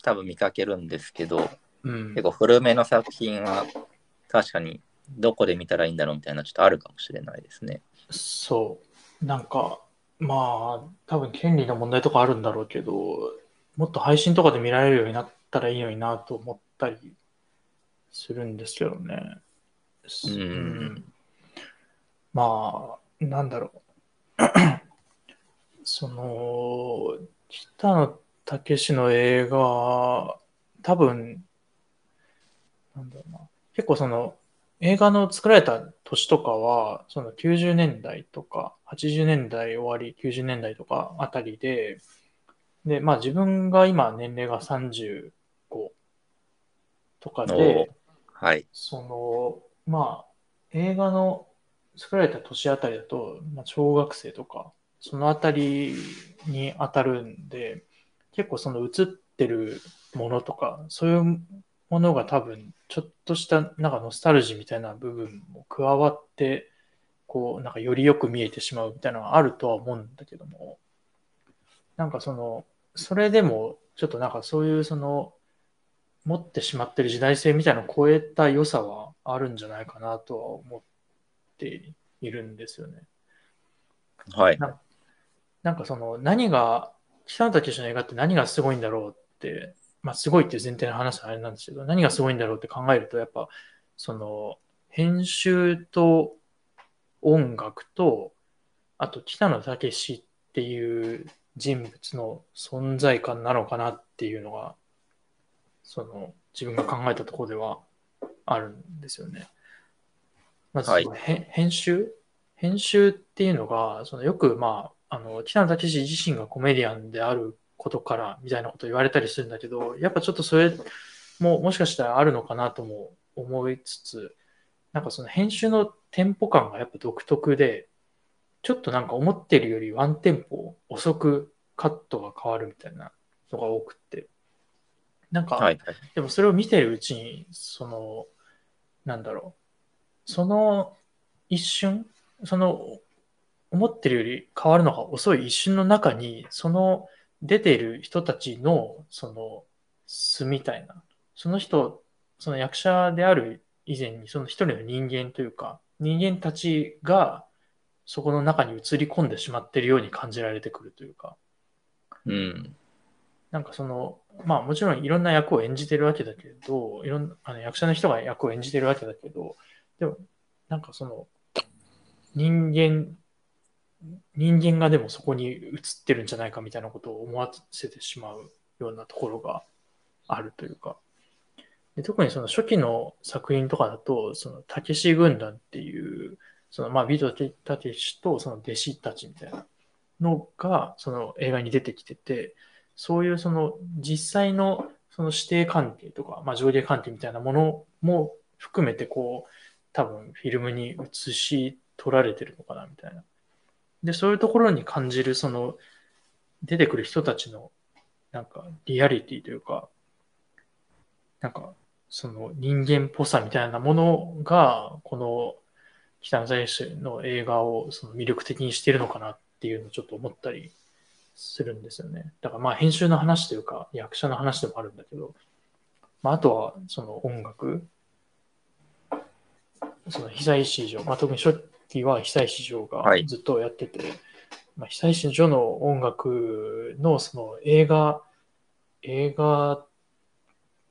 多分見かけるんですけど、うん結、構古めの作品は確かにどこで見たらいいんだろうみたいなちょっとあるかもしれないですね。そう。なんか、まあ、多分権利の問題とかあるんだろうけど、もっと配信とかで見られるようになったらいいのになと思ったりするんですけどね。すうんまあ、なんだろう。[clears throat] その、北野武の映画、多分、なんだろうな。結構その、映画の作られた年とかは、その90年代とか、80年代終わり、90年代とかあたりで、で、まあ自分が今年齢が35とかで、はい。その、まあ、映画の作られた年あたりだと、まあ、小学生とか、そのあたりに当たるんで、結構その映ってるものとか、そういうものが多分、ちょっとしたなんかノスタルジーみたいな部分も加わって、こう、なんかよりよく見えてしまうみたいなのがあるとは思うんだけども、なんかその、それでも、ちょっとなんかそういうその、持ってしまってる時代性みたいなのを超えた良さはあるんじゃないかなとは思っているんですよね。はい。ななんかその何が、北野武の映画って何がすごいんだろうって、まあすごいっていう前提の話はあれなんですけど、何がすごいんだろうって考えると、やっぱその編集と音楽と、あと北野武っていう人物の存在感なのかなっていうのが、その自分が考えたところではあるんですよね。まず、はいへ編集？編集っていうのが、そのよく、まあ、あの、北野武自身がコメディアンであることから、みたいなこと言われたりするんだけど、やっぱちょっとそれも、もしかしたらあるのかなとも思いつつ、なんかその編集のテンポ感がやっぱ独特で、ちょっとなんか思ってるよりワンテンポ遅くカットが変わるみたいなのが多くって。なんか、はい。はいでもそれを見てるうちに、その、なんだろう、その一瞬、その、思ってるより変わるのが遅い一瞬の中に、その出ている人たちの、その、素みたいな、その人、その役者である以前に、その一人の人間というか、人間たちが、そこの中に映り込んでしまっているように感じられてくるというか、うん。なんかその、まあもちろんいろんな役を演じてるわけだけど、いろんなあの役者の人が役を演じてるわけだけど、でもなんかその人間人間がでもそこに映ってるんじゃないかみたいなことを思わせてしまうようなところがあるというか。で特にその初期の作品とかだと、その、たけし軍団っていう、その、まあ、ビートたけしとその弟子たちみたいなのが、その映画に出てきてて、そういうその実際のその指定関係とか、まあ、上下関係みたいなものも含めてこう多分フィルムに映し取られてるのかなみたいな。で、そういうところに感じる、その、出てくる人たちの、なんか、リアリティというか、なんか、その人間っぽさみたいなものが、この北野選手の映画をその魅力的にしてるのかなっていうのをちょっと思ったりするんですよね。だからまあ編集の話というか役者の話でもあるんだけど、まあ、あとはその音楽、その被石以上、まあ、特にしょ51久石譲がずっとやってて、はい、まあ、久石譲の音楽のその映画、映画、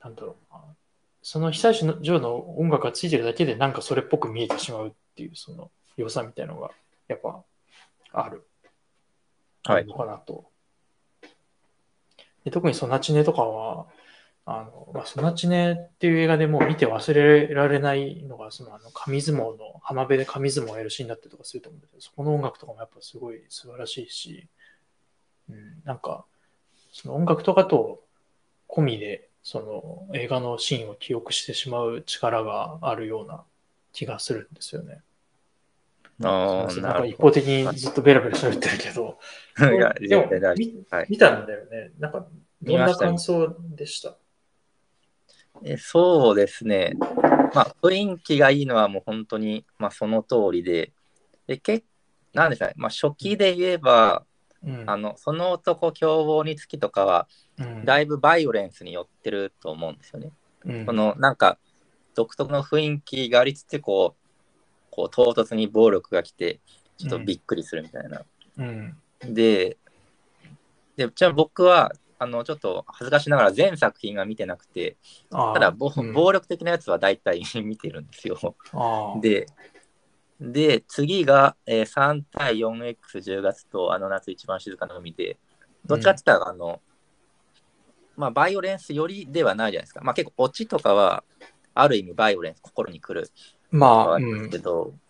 なんだろうな、その久石譲の音楽がついてるだけでなんかそれっぽく見えてしまうっていうその良さみたいのがやっぱある。はい。のかなと。で特にそのナチネとかは、あの、まあ、ソナチネっていう映画でもう見て忘れられないのが、そのあの紙相撲の浜辺で紙相撲をやるシーンだったりとかすると思うんだけど、そこの音楽とかもやっぱすごい素晴らしいし、うん、なんか、その音楽とかと込みで、その映画のシーンを記憶してしまう力があるような気がするんですよね。ああ、なんか一方的にずっとベラベラ喋ってるけど、[laughs] でもはい。見たんだよね。なんか、どんな感想でした？夫えそうですね。まあ、雰囲気がいいのはもう本当に、まあ、その通りで、で、けなんですかね、まあ、初期で言えば、うん。あの、その男凶暴につきとかは、うん。だいぶバイオレンスに寄ってると思うんですよね。うん。この、なんか、独特の雰囲気がありつつ、こう、こう唐突に暴力が来て、ちょっとびっくりするみたいな。うん。で、で、じゃあ僕は、あの、ちょっと恥ずかしながら全作品は見てなくて、ただ暴、うん。暴力的なやつは大体 [laughs] 見てるんですよ。で、で、次が、えー3対 4X10 月とあの夏一番静かな海で、どっちかって言ったら、あの、まあ、バイオレンスよりではないじゃないですか。まあ、結構、オチとかは、ある意味バイオレンス、心に来るまあ、あるうん。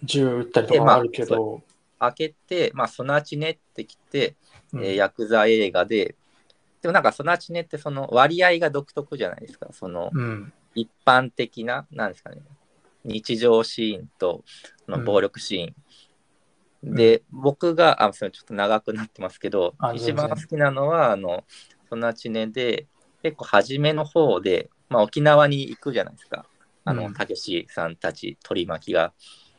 銃撃ったりとかあるけど、開けて、まあ、ソナチネってきて、うん。えーヤクザ映画で、でもなんかソナチネってその割合が独特じゃないですか。そのうん一般的な、なんですかね、日常シーンとその暴力シーン。んで、僕が、あ、すみません、ちょっと長くなってますけどあ、一番好きなのは、あの、ソナチネで、結構初めの方で、まあ、沖縄に行くじゃないですか。あの、うんたけしさんたち、取り巻きが。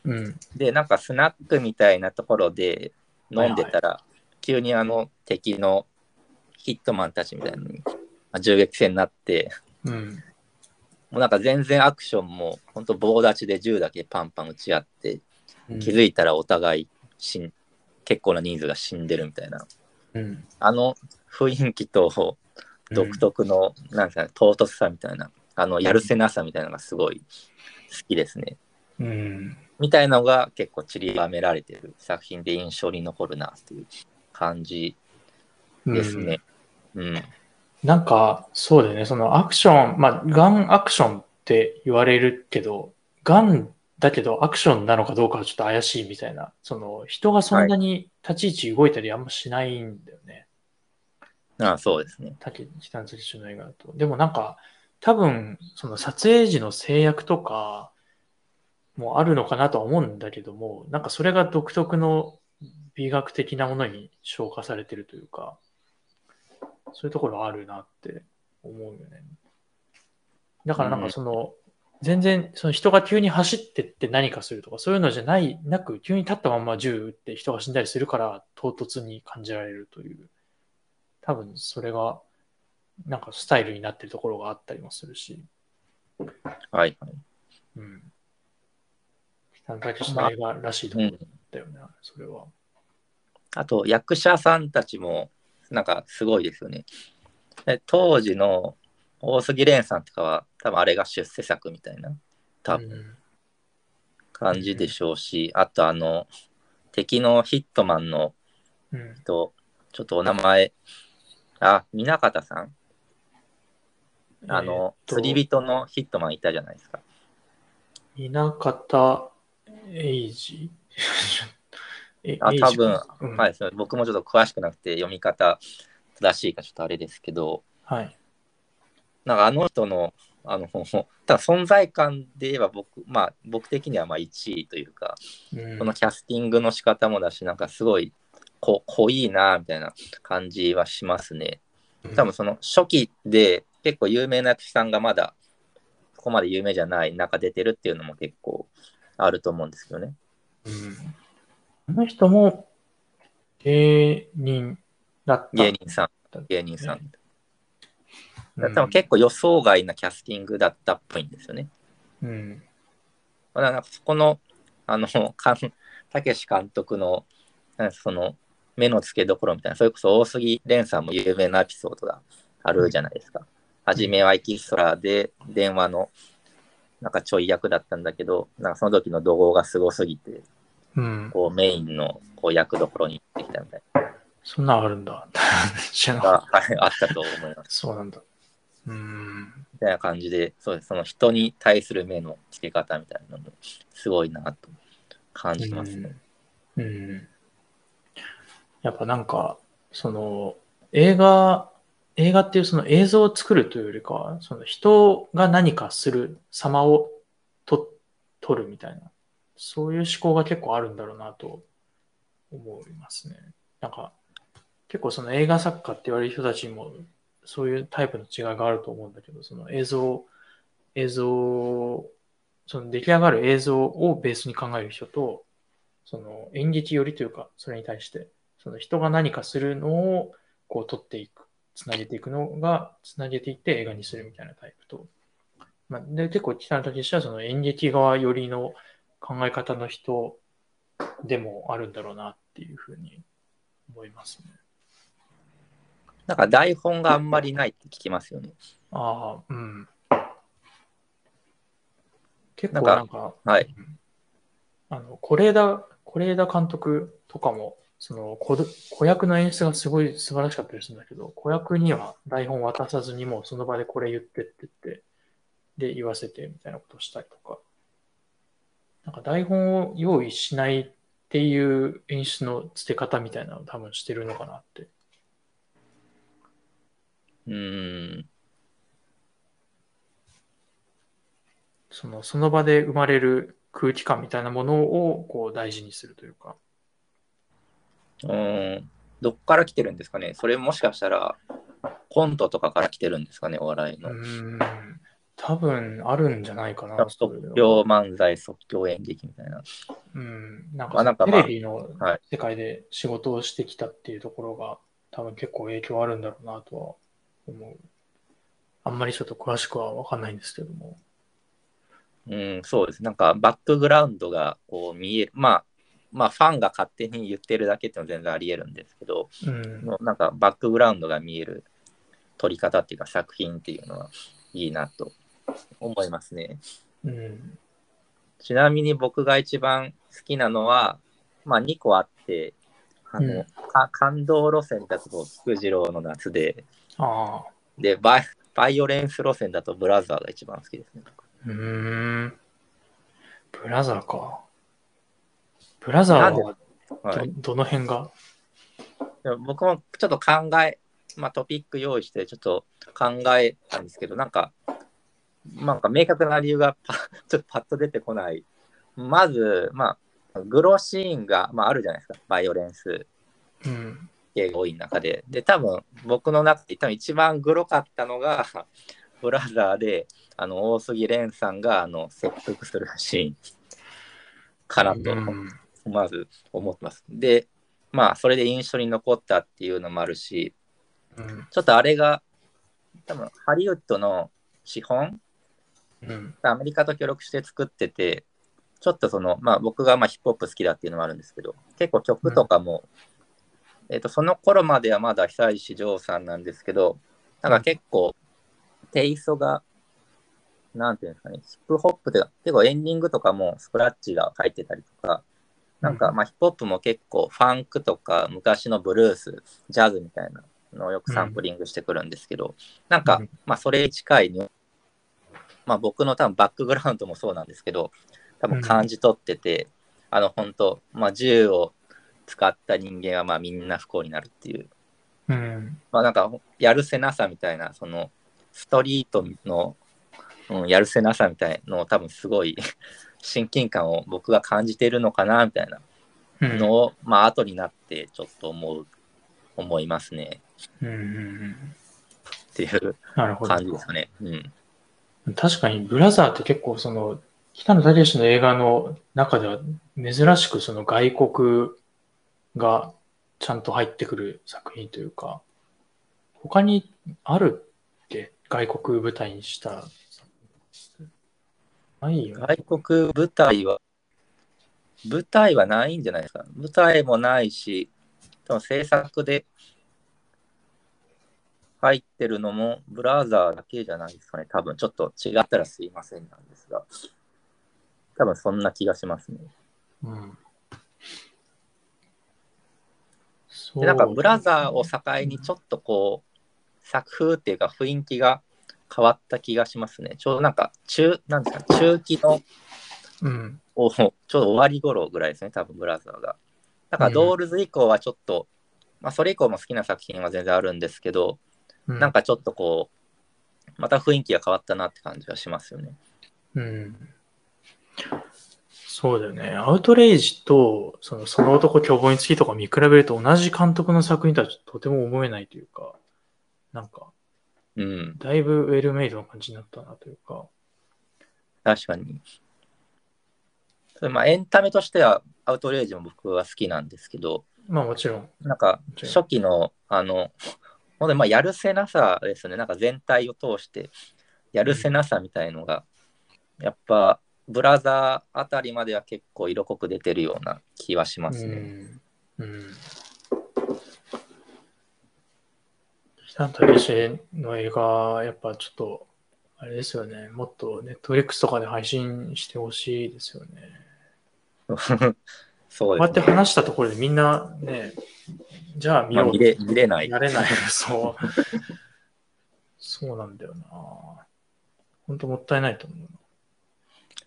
うんで、なんかスナックみたいなところで飲んでたら、急にあの敵のヒットマンたちみたいにまあ銃撃戦になって、うんもうなんか全然アクションも本当棒立ちで銃だけパンパン撃ち合って、うん気づいたらお互い死ん結構な人数が死んでるみたいな。うんあの雰囲気と独特の、なんですかね、唐突さみたいな、あのやるせなさみたいなのがすごい好きですね。うんみたいなのが結構散りばめられてる作品で印象に残るなっていう感じうんですね。うん。なんか、そうだよね、そのアクション、まあ、ガンアクションって言われるけど、ガンだけどアクションなのかどうかはちょっと怪しいみたいな、その人がそんなに立ち位置動いたりあんましないんだよね。あそうですね。竹北野武の映画だと。でもなんか、多分、その撮影時の制約とかもあるのかなとは思うんだけども、なんかそれが独特の美学的なものに昇華されてるというか、そういうところあるなって思うよね。だからなんかその、全然その人が急に走ってって何かするとか、そういうのじゃない、なく、急に立ったまま銃撃って人が死んだりするから唐突に感じられるという。多分それがなんかスタイルになってるところがあったりもするし、はい。うん。北野武の映画らしいところだよね、それは。あと、役者さんたちも、なんかすごいですよね。で当時の大杉蓮さんとかは、多分あれが出世作みたいな、多分うん感じでしょうし、あとあの、敵のヒットマンのうん。人、ちょっとお名前、あ、南方さんあの、えーと釣り人のヒットマンいたじゃないですか。稲方エイジえあ多分うんはい、そう僕もちょっと詳しくなくて読み方正しいかちょっとあれですけど、はい。なんかあの人の、あの、[laughs] ただ存在感で言えば僕、まあ僕的にはまあ1位というか、うんこのキャスティングの仕方もだし、なんかすごいこ濃いなみたいな感じはしますね。多分その初期で結構有名な役者さんがまだここまで有名じゃない中出てるっていうのも結構あると思うんですけどね。うんあの人も芸人だった。芸人さん、芸人さん。うん結構予想外なキャスティングだったっぽいんですよね。うん。まあなんかそこの、あの、かんたけし監督の、その、目の付けどころみたいな、それこそ大杉蓮さんも有名なエピソードがあるじゃないですか。初めはエキストラで電話の、なんかちょい役だったんだけど、なんかその時の怒号がすごすぎて、うん。こうメインのこう役どころに行ってきたみたいそんなんあるんだ。[laughs] 知らなあったと思います。た。そうなんだ。うん。みたいな感じで、そうです。その人に対する目の付け方みたいなのも、すごいなと感じますね。うん。うんやっぱなんか、その、映画、映画っていうその映像を作るというよりかは、その人が何かする様をと撮るみたいな、そういう思考が結構あるんだろうなと思いますね。なんか、結構その映画作家って言われる人たちにも、そういうタイプの違いがあると思うんだけど、その映像、映像、その出来上がる映像をベースに考える人と、その演劇寄りというか、それに対して、その人が何かするのをこう撮っていく、つなげていくのが、つなげていって映画にするみたいなタイプと、まあ、で結構北野武はその演劇側寄りの考え方の人でもあるんだろうなっていうふうに思いますね。なんか台本があんまりないって聞きますよね。ああ、うん。結なんか構なんか、はい。うんあの、是枝、是枝監督とかも、その子ど、子役の演出がすごい素晴らしかったりするんだけど、子役には台本渡さずにもうその場でこれ言ってって言って、で、言わせてみたいなことをしたりとか、なんか台本を用意しないっていう演出のつけ方みたいなのを多分してるのかなって。うーん。その、その場で生まれる空気感みたいなものをこう大事にするというか。うーん。どっから来てるんですかねそれもしかしたらコントとかから来てるんですかねお笑いうの。ーん。多分あるんじゃないかな。即興漫才、即興演劇みたいな。うん。なんかまあかテレビのはい世界で仕事をしてきたっていうところが多分結構影響あるんだろうなとは思う。あんまりちょっと詳しくはわかんないんですけども。うん、そうです。なんかバックグラウンドがこう見える。まあ、まあファンが勝手に言ってるだけっていうのは全然あり得るんですけど、うん。のなんかバックグラウンドが見える撮り方っていうか作品っていうのはいいなと思いますね。うん。ちなみに僕が一番好きなのは、まあ2個あって、あの、うんか感動路線だと菊次郎の夏で、ああ。でバイ、バイオレンス路線だとブラザーが一番好きですね。うーん。ブラザーか。ブラザーなんでははい、どどの辺が？僕もちょっと考え、まあ、トピック用意してちょっと考えたんですけど、なんか、なんか明確な理由がパちょっとパッと出てこない。まず、まあ、グロシーンが、まあ、あるじゃないですか、バイオレンスうん。系が多い中で。で、多分僕の中で多分一番グロかったのが、[laughs] ブラザーで、あの、大杉蓮さんが、あの、切腹するシーンかなと。うんまず思ってます。で、まあ、それで印象に残ったっていうのもあるし、うん。ちょっとあれが、多分ハリウッドの資本、うん。アメリカと協力して作ってて、ちょっとその、まあ僕がまあヒップホップ好きだっていうのもあるんですけど、結構曲とかも、えっ、と、その頃まではまだ久石譲さんなんですけど、なんか結構、テイストが、なんていうんですかね、ヒップホップで、結構エンディングとかもスクラッチが入ってたりとか、なんか、まあ、ヒップホップも結構ファンクとか昔のブルース、ジャズみたいなのをよくサンプリングしてくるんですけど、なんかうん、まあ、それに近いに、まあ、僕の多分バックグラウンドもそうなんですけど、多分感じ取ってて、あの、本当まあ、銃を使った人間はまあみんな不幸になるっていう、うん。まあ、なんか、やるせなさみたいな、その、ストリートの、うん、やるせなさみたいのを多分すごい [laughs] 親近感を僕が感じているのかなみたいなうん。のを、まあ後になってちょっと思う思いますねうんうんうん。っていう感。じですかね。うん。確かに、ブラザーって結構その、北野武の映画の中では珍しくその外国がちゃんと入ってくる作品というか、他にあるっけ？外国舞台にした。ないよね。外国舞台は、舞台はないんじゃないですか？舞台もないし、多分制作で入ってるのもブラザーだけじゃないですかね。多分ちょっと違ったらすいませんなんですが。多分そんな気がしますね。うん。そでなんかブラザーを境にちょっとこう作風っていうか雰囲気が変わった気がしますね。ちょうどなんか中、なんですか、中期のうん。おちょうど終わり頃ぐらいですね、多分ブラザーが。だからドールズ以降はちょっと、まあそれ以降も好きな作品は全然あるんですけど、うん、なんかちょっとこう、また雰囲気が変わったなって感じがしますよね。うん。そうだよね。アウトレイジと、その、その男凶暴につきとか見比べると同じ監督の作品とはとても思えないというか、なんか、うん、だいぶウェルメイドな感じになったなというか。確かに。それまあエンタメとしてはアウトレイジも僕は好きなんですけど、まあもちろん。なんか初期の、あの、ほんでまあやるせなさですね、なんか全体を通してやるせなさみたいのが、やっぱブラザーあたりまでは結構色濃く出てるような気はしますね。うん。うん。北野武の映画、やっぱちょっと、あれですよね。もっとネットフリックスとかで配信してほしいですよね。[laughs] そうこうやってですね。話したところでみんなね、じゃあ見ようまあ見れ見れない。やれない。[laughs] そう。そうなんだよな。本当もったいないと思う。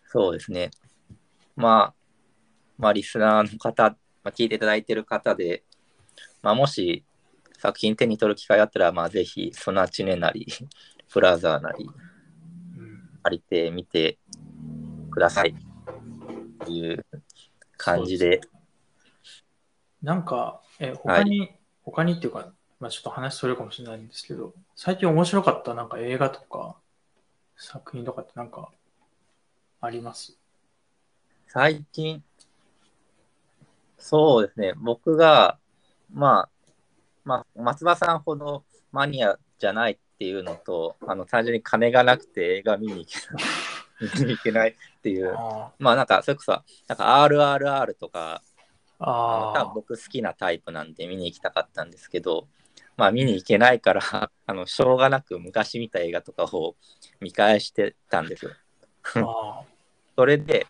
そうですね。まあ、まあ、リスナーの方、まあ、聞いていただいている方で、まあ、もし作品手に取る機会あったら、まあ、ぜひ、ソナチネなり、[laughs] ブラザーなり、うん、借りてみてください。っていう感じで、なんか、え他に、他にっていうか、まあ、ちょっと話それるかもしれないんですけど、最近面白かったなんか映画とか作品とかってなんかあります？最近、そうですね、僕が、まあ、まあ、松葉さんほどマニアじゃないっていうのと、あの単純に金がなくて映画見に行けない [laughs] 見に行けないっていう、あまあなんか、それこそ、なんか RRR とか、あ多分僕好きなタイプなんで見に行きたかったんですけど、まあ見に行けないから、[laughs] あの、しょうがなく昔見た映画とかを見返してたんですよ。ああ [laughs] [laughs] それで、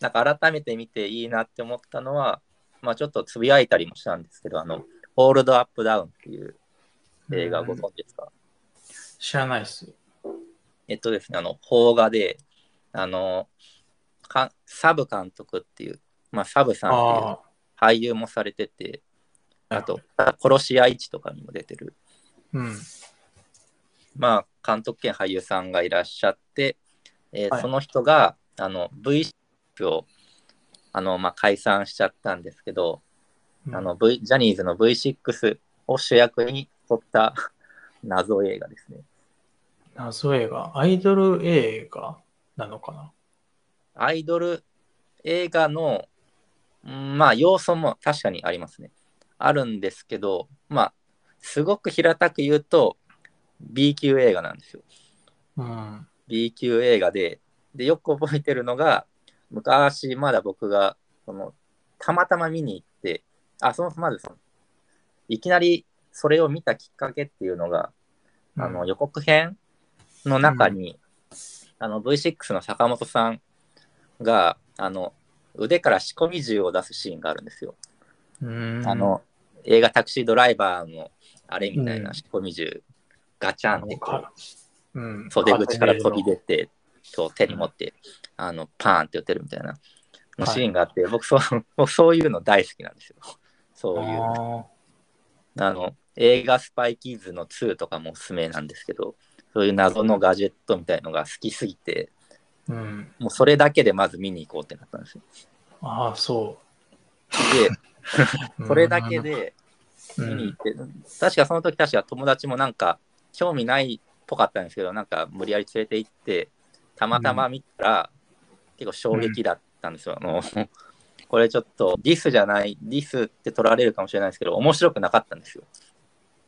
なんか改めて見ていいなって思ったのは、まあちょっとつぶやいたりもしたんですけど、あの、ホールドアップダウンっていう映画ご存知ですか、知らないっす。えっとですね、あの、邦画で、あの、かサブ監督っていう、まあサブさんっていうあ俳優もされてて、あ。あと、殺し屋市とかにも出てる、うん。まあ監督兼俳優さんがいらっしゃって、えーはい。その人が、あの、V6 を、あの、まあ解散しちゃったんですけど、あの、v、ジャニーズの V6 を主役に撮った [laughs] 謎映画ですね。謎映画、アイドル映画なのかな？アイドル映画の、うんまあ、要素も確かにありますね。あるんですけど、まあ、すごく平たく言うと、B 級映画なんですよ。うん。B 級映画で、で、よく覚えてるのが、昔まだ僕が、その、たまたま見に行って、あ、その、まずその、いきなりそれを見たきっかけっていうのが、あの、予告編の中に、あの、V6 の坂本さんが、あの、腕から仕込み銃を出すシーンがあるんですよ。うんあ、の、映画タクシードライバーのあれみたいうんな仕込み銃、ガチャンってこかうんう、袖口から飛び出て、こう手に持って、あの、パーンって撃てるみたいなのシーンがあって、僕そう、[laughs] 僕そういうの大好きなんですよ。そういう。ああの、映画スパイキーズの2とかもおすすめなんですけど、そういう謎のガジェットみたいのが好きすぎて、ーうん。もうそれだけでまず見に行こうってなったんですよ。ああ、そで、う。[laughs] それだけでうん、見に行って、確かその時確か友達もなんか興味ないっぽかったんですけど、なんか無理やり連れて行って、たまたま見たら、結構衝撃だったんですよ。あの [laughs] これちょっとディスじゃない、ディスって取られるかもしれないですけど、面白くなかったんですよ。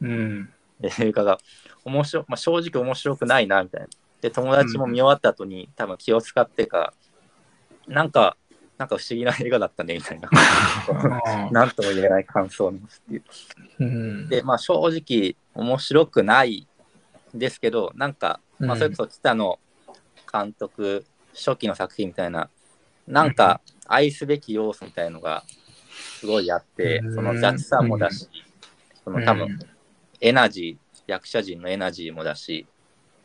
うん。映画が面白、まあ、正直面白くないなみたいな。で、友達も見終わった後に、多分気を使ってか、なんか、なんか不思議な映画だったねみたいな、[laughs] なんとも言えない感想を持つっていう。うん。で、まあ正直面白くないですけど、なんか、まあ、それこそ北野監督初期の作品みたいな、なんか愛すべき要素みたいのがすごいあって、うん。その雑さもだし、その多分エナジー、役者陣のエナジーもだし、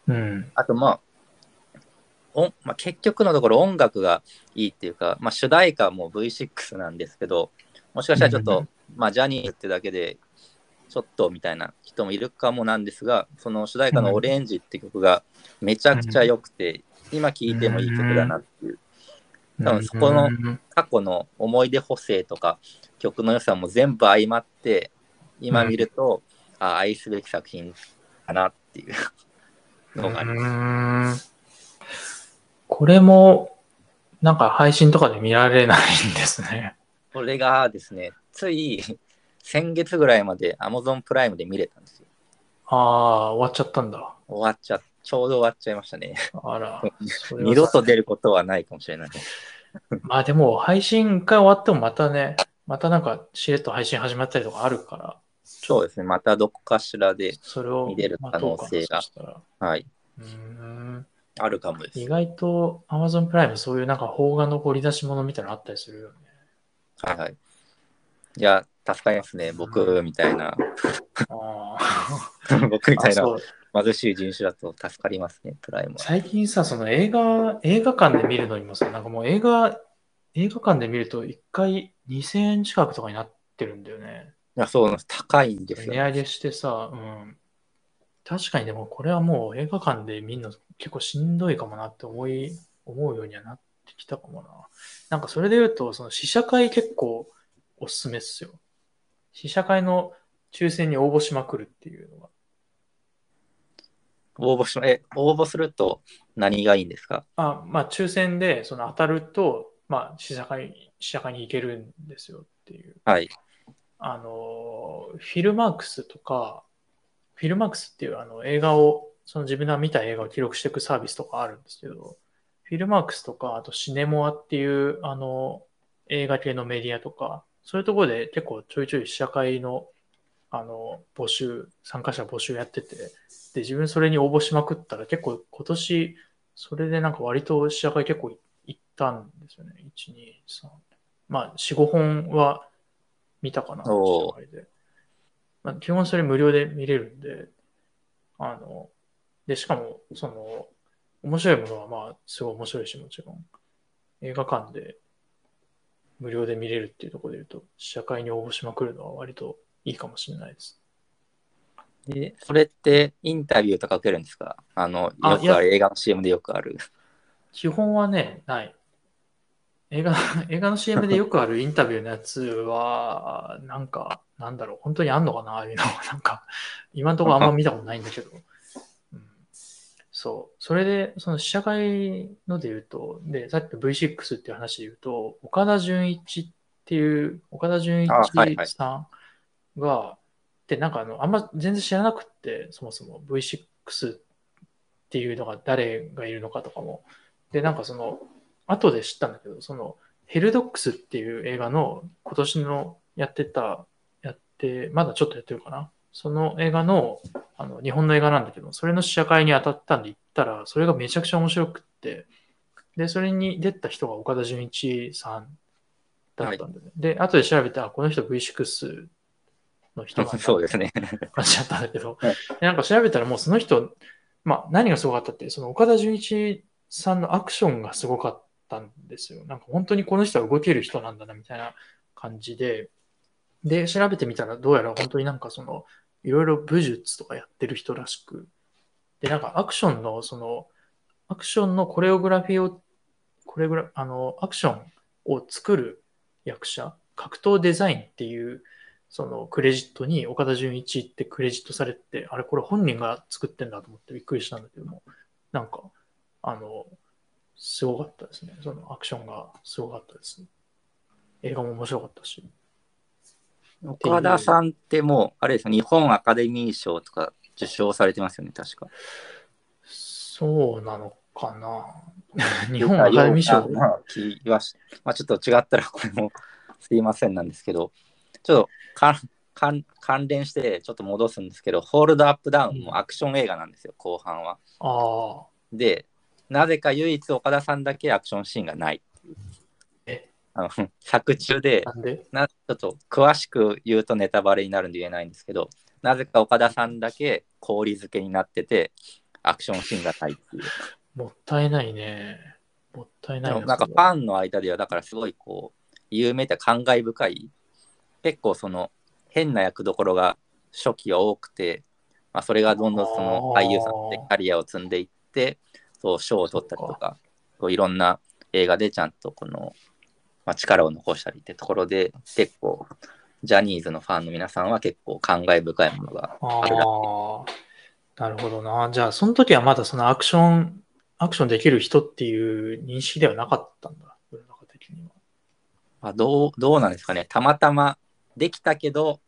うん。あとまあ、おまあ、結局のところ音楽がいいっていうか、まあ、主題歌も V6 なんですけど、もしかしたらちょっと、うんまあ、ジャニーズってだけで、ちょっとみたいな人もいるかもなんですが、その主題歌のオレンジって曲がめちゃくちゃ良くて、今聴いてもいい曲だなっていう、多分そこのうん過去の思い出補正とか曲の良さも全部相まって、今見ると、あ愛すべき作品かなっていうのがあります。うーんこれも、なんか配信とかで見られないんですね。これがですね、つい先月ぐらいまで Amazon プライムで見れたんですよ。ああ、終わっちゃったんだ。終わっちゃ、ちょうど終わっちゃいましたね。あら。二度と出ることはないかもしれない。まあでも、配信一回終わってもまたね、またなんかしれっと配信始まったりとかあるから、そうですね、またどこかしらで、それを見れる可能性が。はい、うーん。あるかもです。意外と Amazon プライムそういうなんか邦画の掘り出し物みたいなのあったりするよね。はいはい。いや、助かりますね、僕みたいな、あ [laughs] 僕みたいな貧しい人種だと助かりますね、プライムは。最近さ、その映画、映画館で見るのにもさ、なんかもう映画、映画館で見ると1回2000円近くとかになってるんだよね。いや、そうなんです。高いんですよ。値上げしてさ、うん。確かにでもこれはもう映画館で見るの結構しんどいかもなって思い、思うようにはなってきたかもな。なんかそれで言うと、その試写会結構おすすめっすよ。試写会の抽選に応募しまくるっていうのが。応募しえ、応募すると何がいいんですか？あ、まあ抽選でその当たると、まあ試写会、試写会に行けるんですよっていう。はい。あの、フィルマークスとか、フィルマークスっていうあの映画を、その自分が見た映画を記録していくサービスとかあるんですけど、フィルマークスとか、あとシネモアっていうあの映画系のメディアとか、そういうところで結構ちょいちょい試写会のあの募集、参加者募集やってて、で、自分それに応募しまくったら結構今年、それでなんか割と試写会結構行ったんですよね。1、2、3。まあ、4、5本は見たかな、で。まあ、基本それ無料で見れるんで、あの、で、しかも、その、面白いものはまあ、すごい面白いし、もちろん。映画館で無料で見れるっていうところで言うと、試写会に応募しまくるのは割といいかもしれないです。で、それってインタビューとか受けるんですか？あの、あよくある映画の CM でよくある。基本はね、ない。映画、[laughs] 映画の CM でよくあるインタビューのやつは、なんか、なんだろう、本当にあんのかなああいうの。[laughs] なんか、今のところあんま見たことないんだけど。うん、そう。それで、その試写会ので言うと、で、さっきの V6 っていう話で言うと、岡田准一っていう、岡田准一あはいはいさんが、で、なんかあの、あんま全然知らなくって、そもそも V6 っていうのが誰がいるのかとかも。で、なんかその、後で知ったんだけど、その、ヘルドックスっていう映画の今年のやってた、やって、まだちょっとやってるかな？その映画の、あの、日本の映画なんだけど、それの試写会に当たったんで行ったら、それがめちゃくちゃ面白くって、で、それに出た人が岡田准一さんだったんだよね。で、後で調べて、あ、この人 V6 の人なんだ [laughs] そうですね。感じだったんだけど、[laughs] はいでなんか調べたらもうその人、まあ何がすごかったって、その岡田准一さんのアクションがすごかったんですよ。なんか本当にこの人は動ける人なんだなみたいな感じで、で、調べてみたらどうやら本当になんかその、いろいろ武術とかやってる人らしく、で、なんかアクションのその、アクションのコレオグラフィーを、これぐらい、あの、アクションを作る役者、格闘デザインっていう、そのクレジットに岡田准一ってクレジットされて、あれこれ本人が作ってんだと思ってびっくりしたんだけども、なんか、あの、すごかったですね。そのアクションがすごかったです。映画も面白かったし。岡田さんってもう、あれですよ、日本アカデミー賞とか受賞されてますよね、確か。そうなのかな。[laughs] 日本アカデミー賞？まあ、気はし、まあ、ちょっと違ったらこれもすいませんなんですけど、ちょっとか関関連してちょっと戻すんですけど、ホールドアップダウンもアクション映画なんですよ、後半は。ああ、で、なぜか唯一岡田さんだけアクションシーンがない。え？あの作中でなんで？なちょっと詳しく言うとネタバレになるんで言えないんですけど、なぜか岡田さんだけ氷漬けになってて、アクションシーンがないっていう。もったいないね。もったいないなんかファンの間では、だからすごいこう、有名で感慨深い、結構その変な役どころが初期は多くて、まあ、それがどんどんその俳優さんでキャリアを積んでいって、そう賞を取ったりとか、こういろんな映画でちゃんとこの、まあ、力を残したりってところで、結構、ジャニーズのファンの皆さんは結構感慨深いものがああるなるほどな。じゃあ、その時はまだそのアクション、アクションできる人っていう認識ではなかったんだ。世の中的には。まあ、どうどうなんですかね、たまたまできたけど、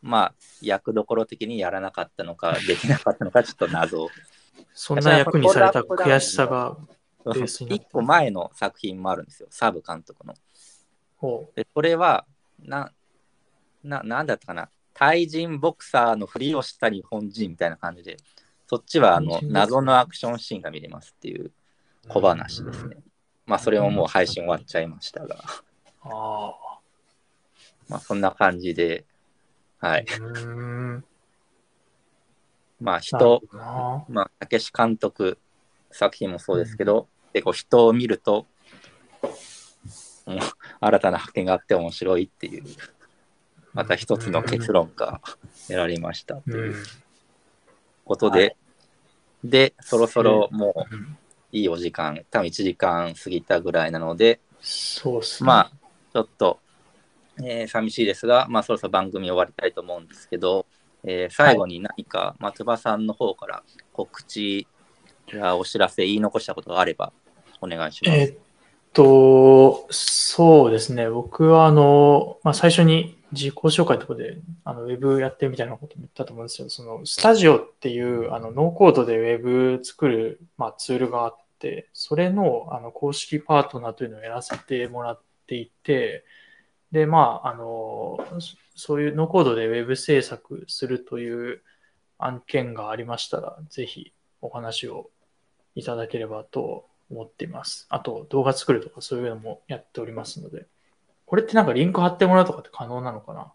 まあ、役どころ的にやらなかったのか、できなかったのか、ちょっと謎。そんな役にされた悔しさが、ベースになって [laughs] 一個前の作品もあるんですよ、サブ監督の。ほでそれはな、な、なんだったかな、タイ人ボクサーのふりをした日本人みたいな感じで、そっちはあの謎のアクションシーンが見れますっていうう小話ですね。まあ、それももう配信終わっちゃいましたが、あまあ、そんな感じで、はあ。い。うーん。まあ、人まあ、たけし監督作品もそうですけど、結構人を見ると、もう新たな発見があって面白いっていう、また一つの結論が得られましたとうん。いううんことで、で、そろそろもううんいいお時間、多分1時間過ぎたぐらいなので、そうっすね。まあ、ちょっと、えー寂しいですが、まあ、そろそろ番組終わりたいと思うんですけど、えー最後に何か松葉さんの方から告知やお知らせ、言い残したことがあればお願いします。えーっと、そうですね。僕は、あの、まあ、最初に自己紹介のところで、あの、ウェブやってみたいなことも言ったと思うんですよ。その、スタジオっていう、あの、ノーコードでウェブ作る、まあ、ツールがあって、それの、あの、公式パートナーというのをやらせてもらっていて、で、まあ、あの、そそういうノーコードでウェブ制作するという案件がありましたら、ぜひお話をいただければと思っています。あと、動画作るとかそういうのもやっておりますので、これってなんかリンク貼ってもらうとかって可能なのかな？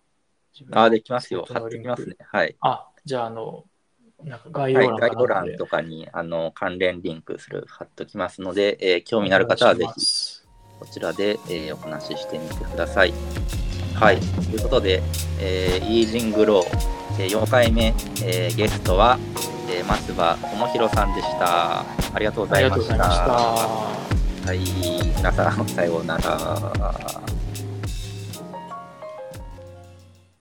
ああ、できますよ。貼ってきますね。はい。あ、じゃあ、あの、なんか概はい、要欄概要かなんかで欄とかにあの関連リンクする貼っておきますので、えー興味のある方はぜひこちらで、えーお話ししてみてください。はい。ということで、えー、イージングロー、えー4回目、えーゲストは、えー松葉智弘さんでした。ありがとうございました。がとうございました。はい。皆さん、さようなら。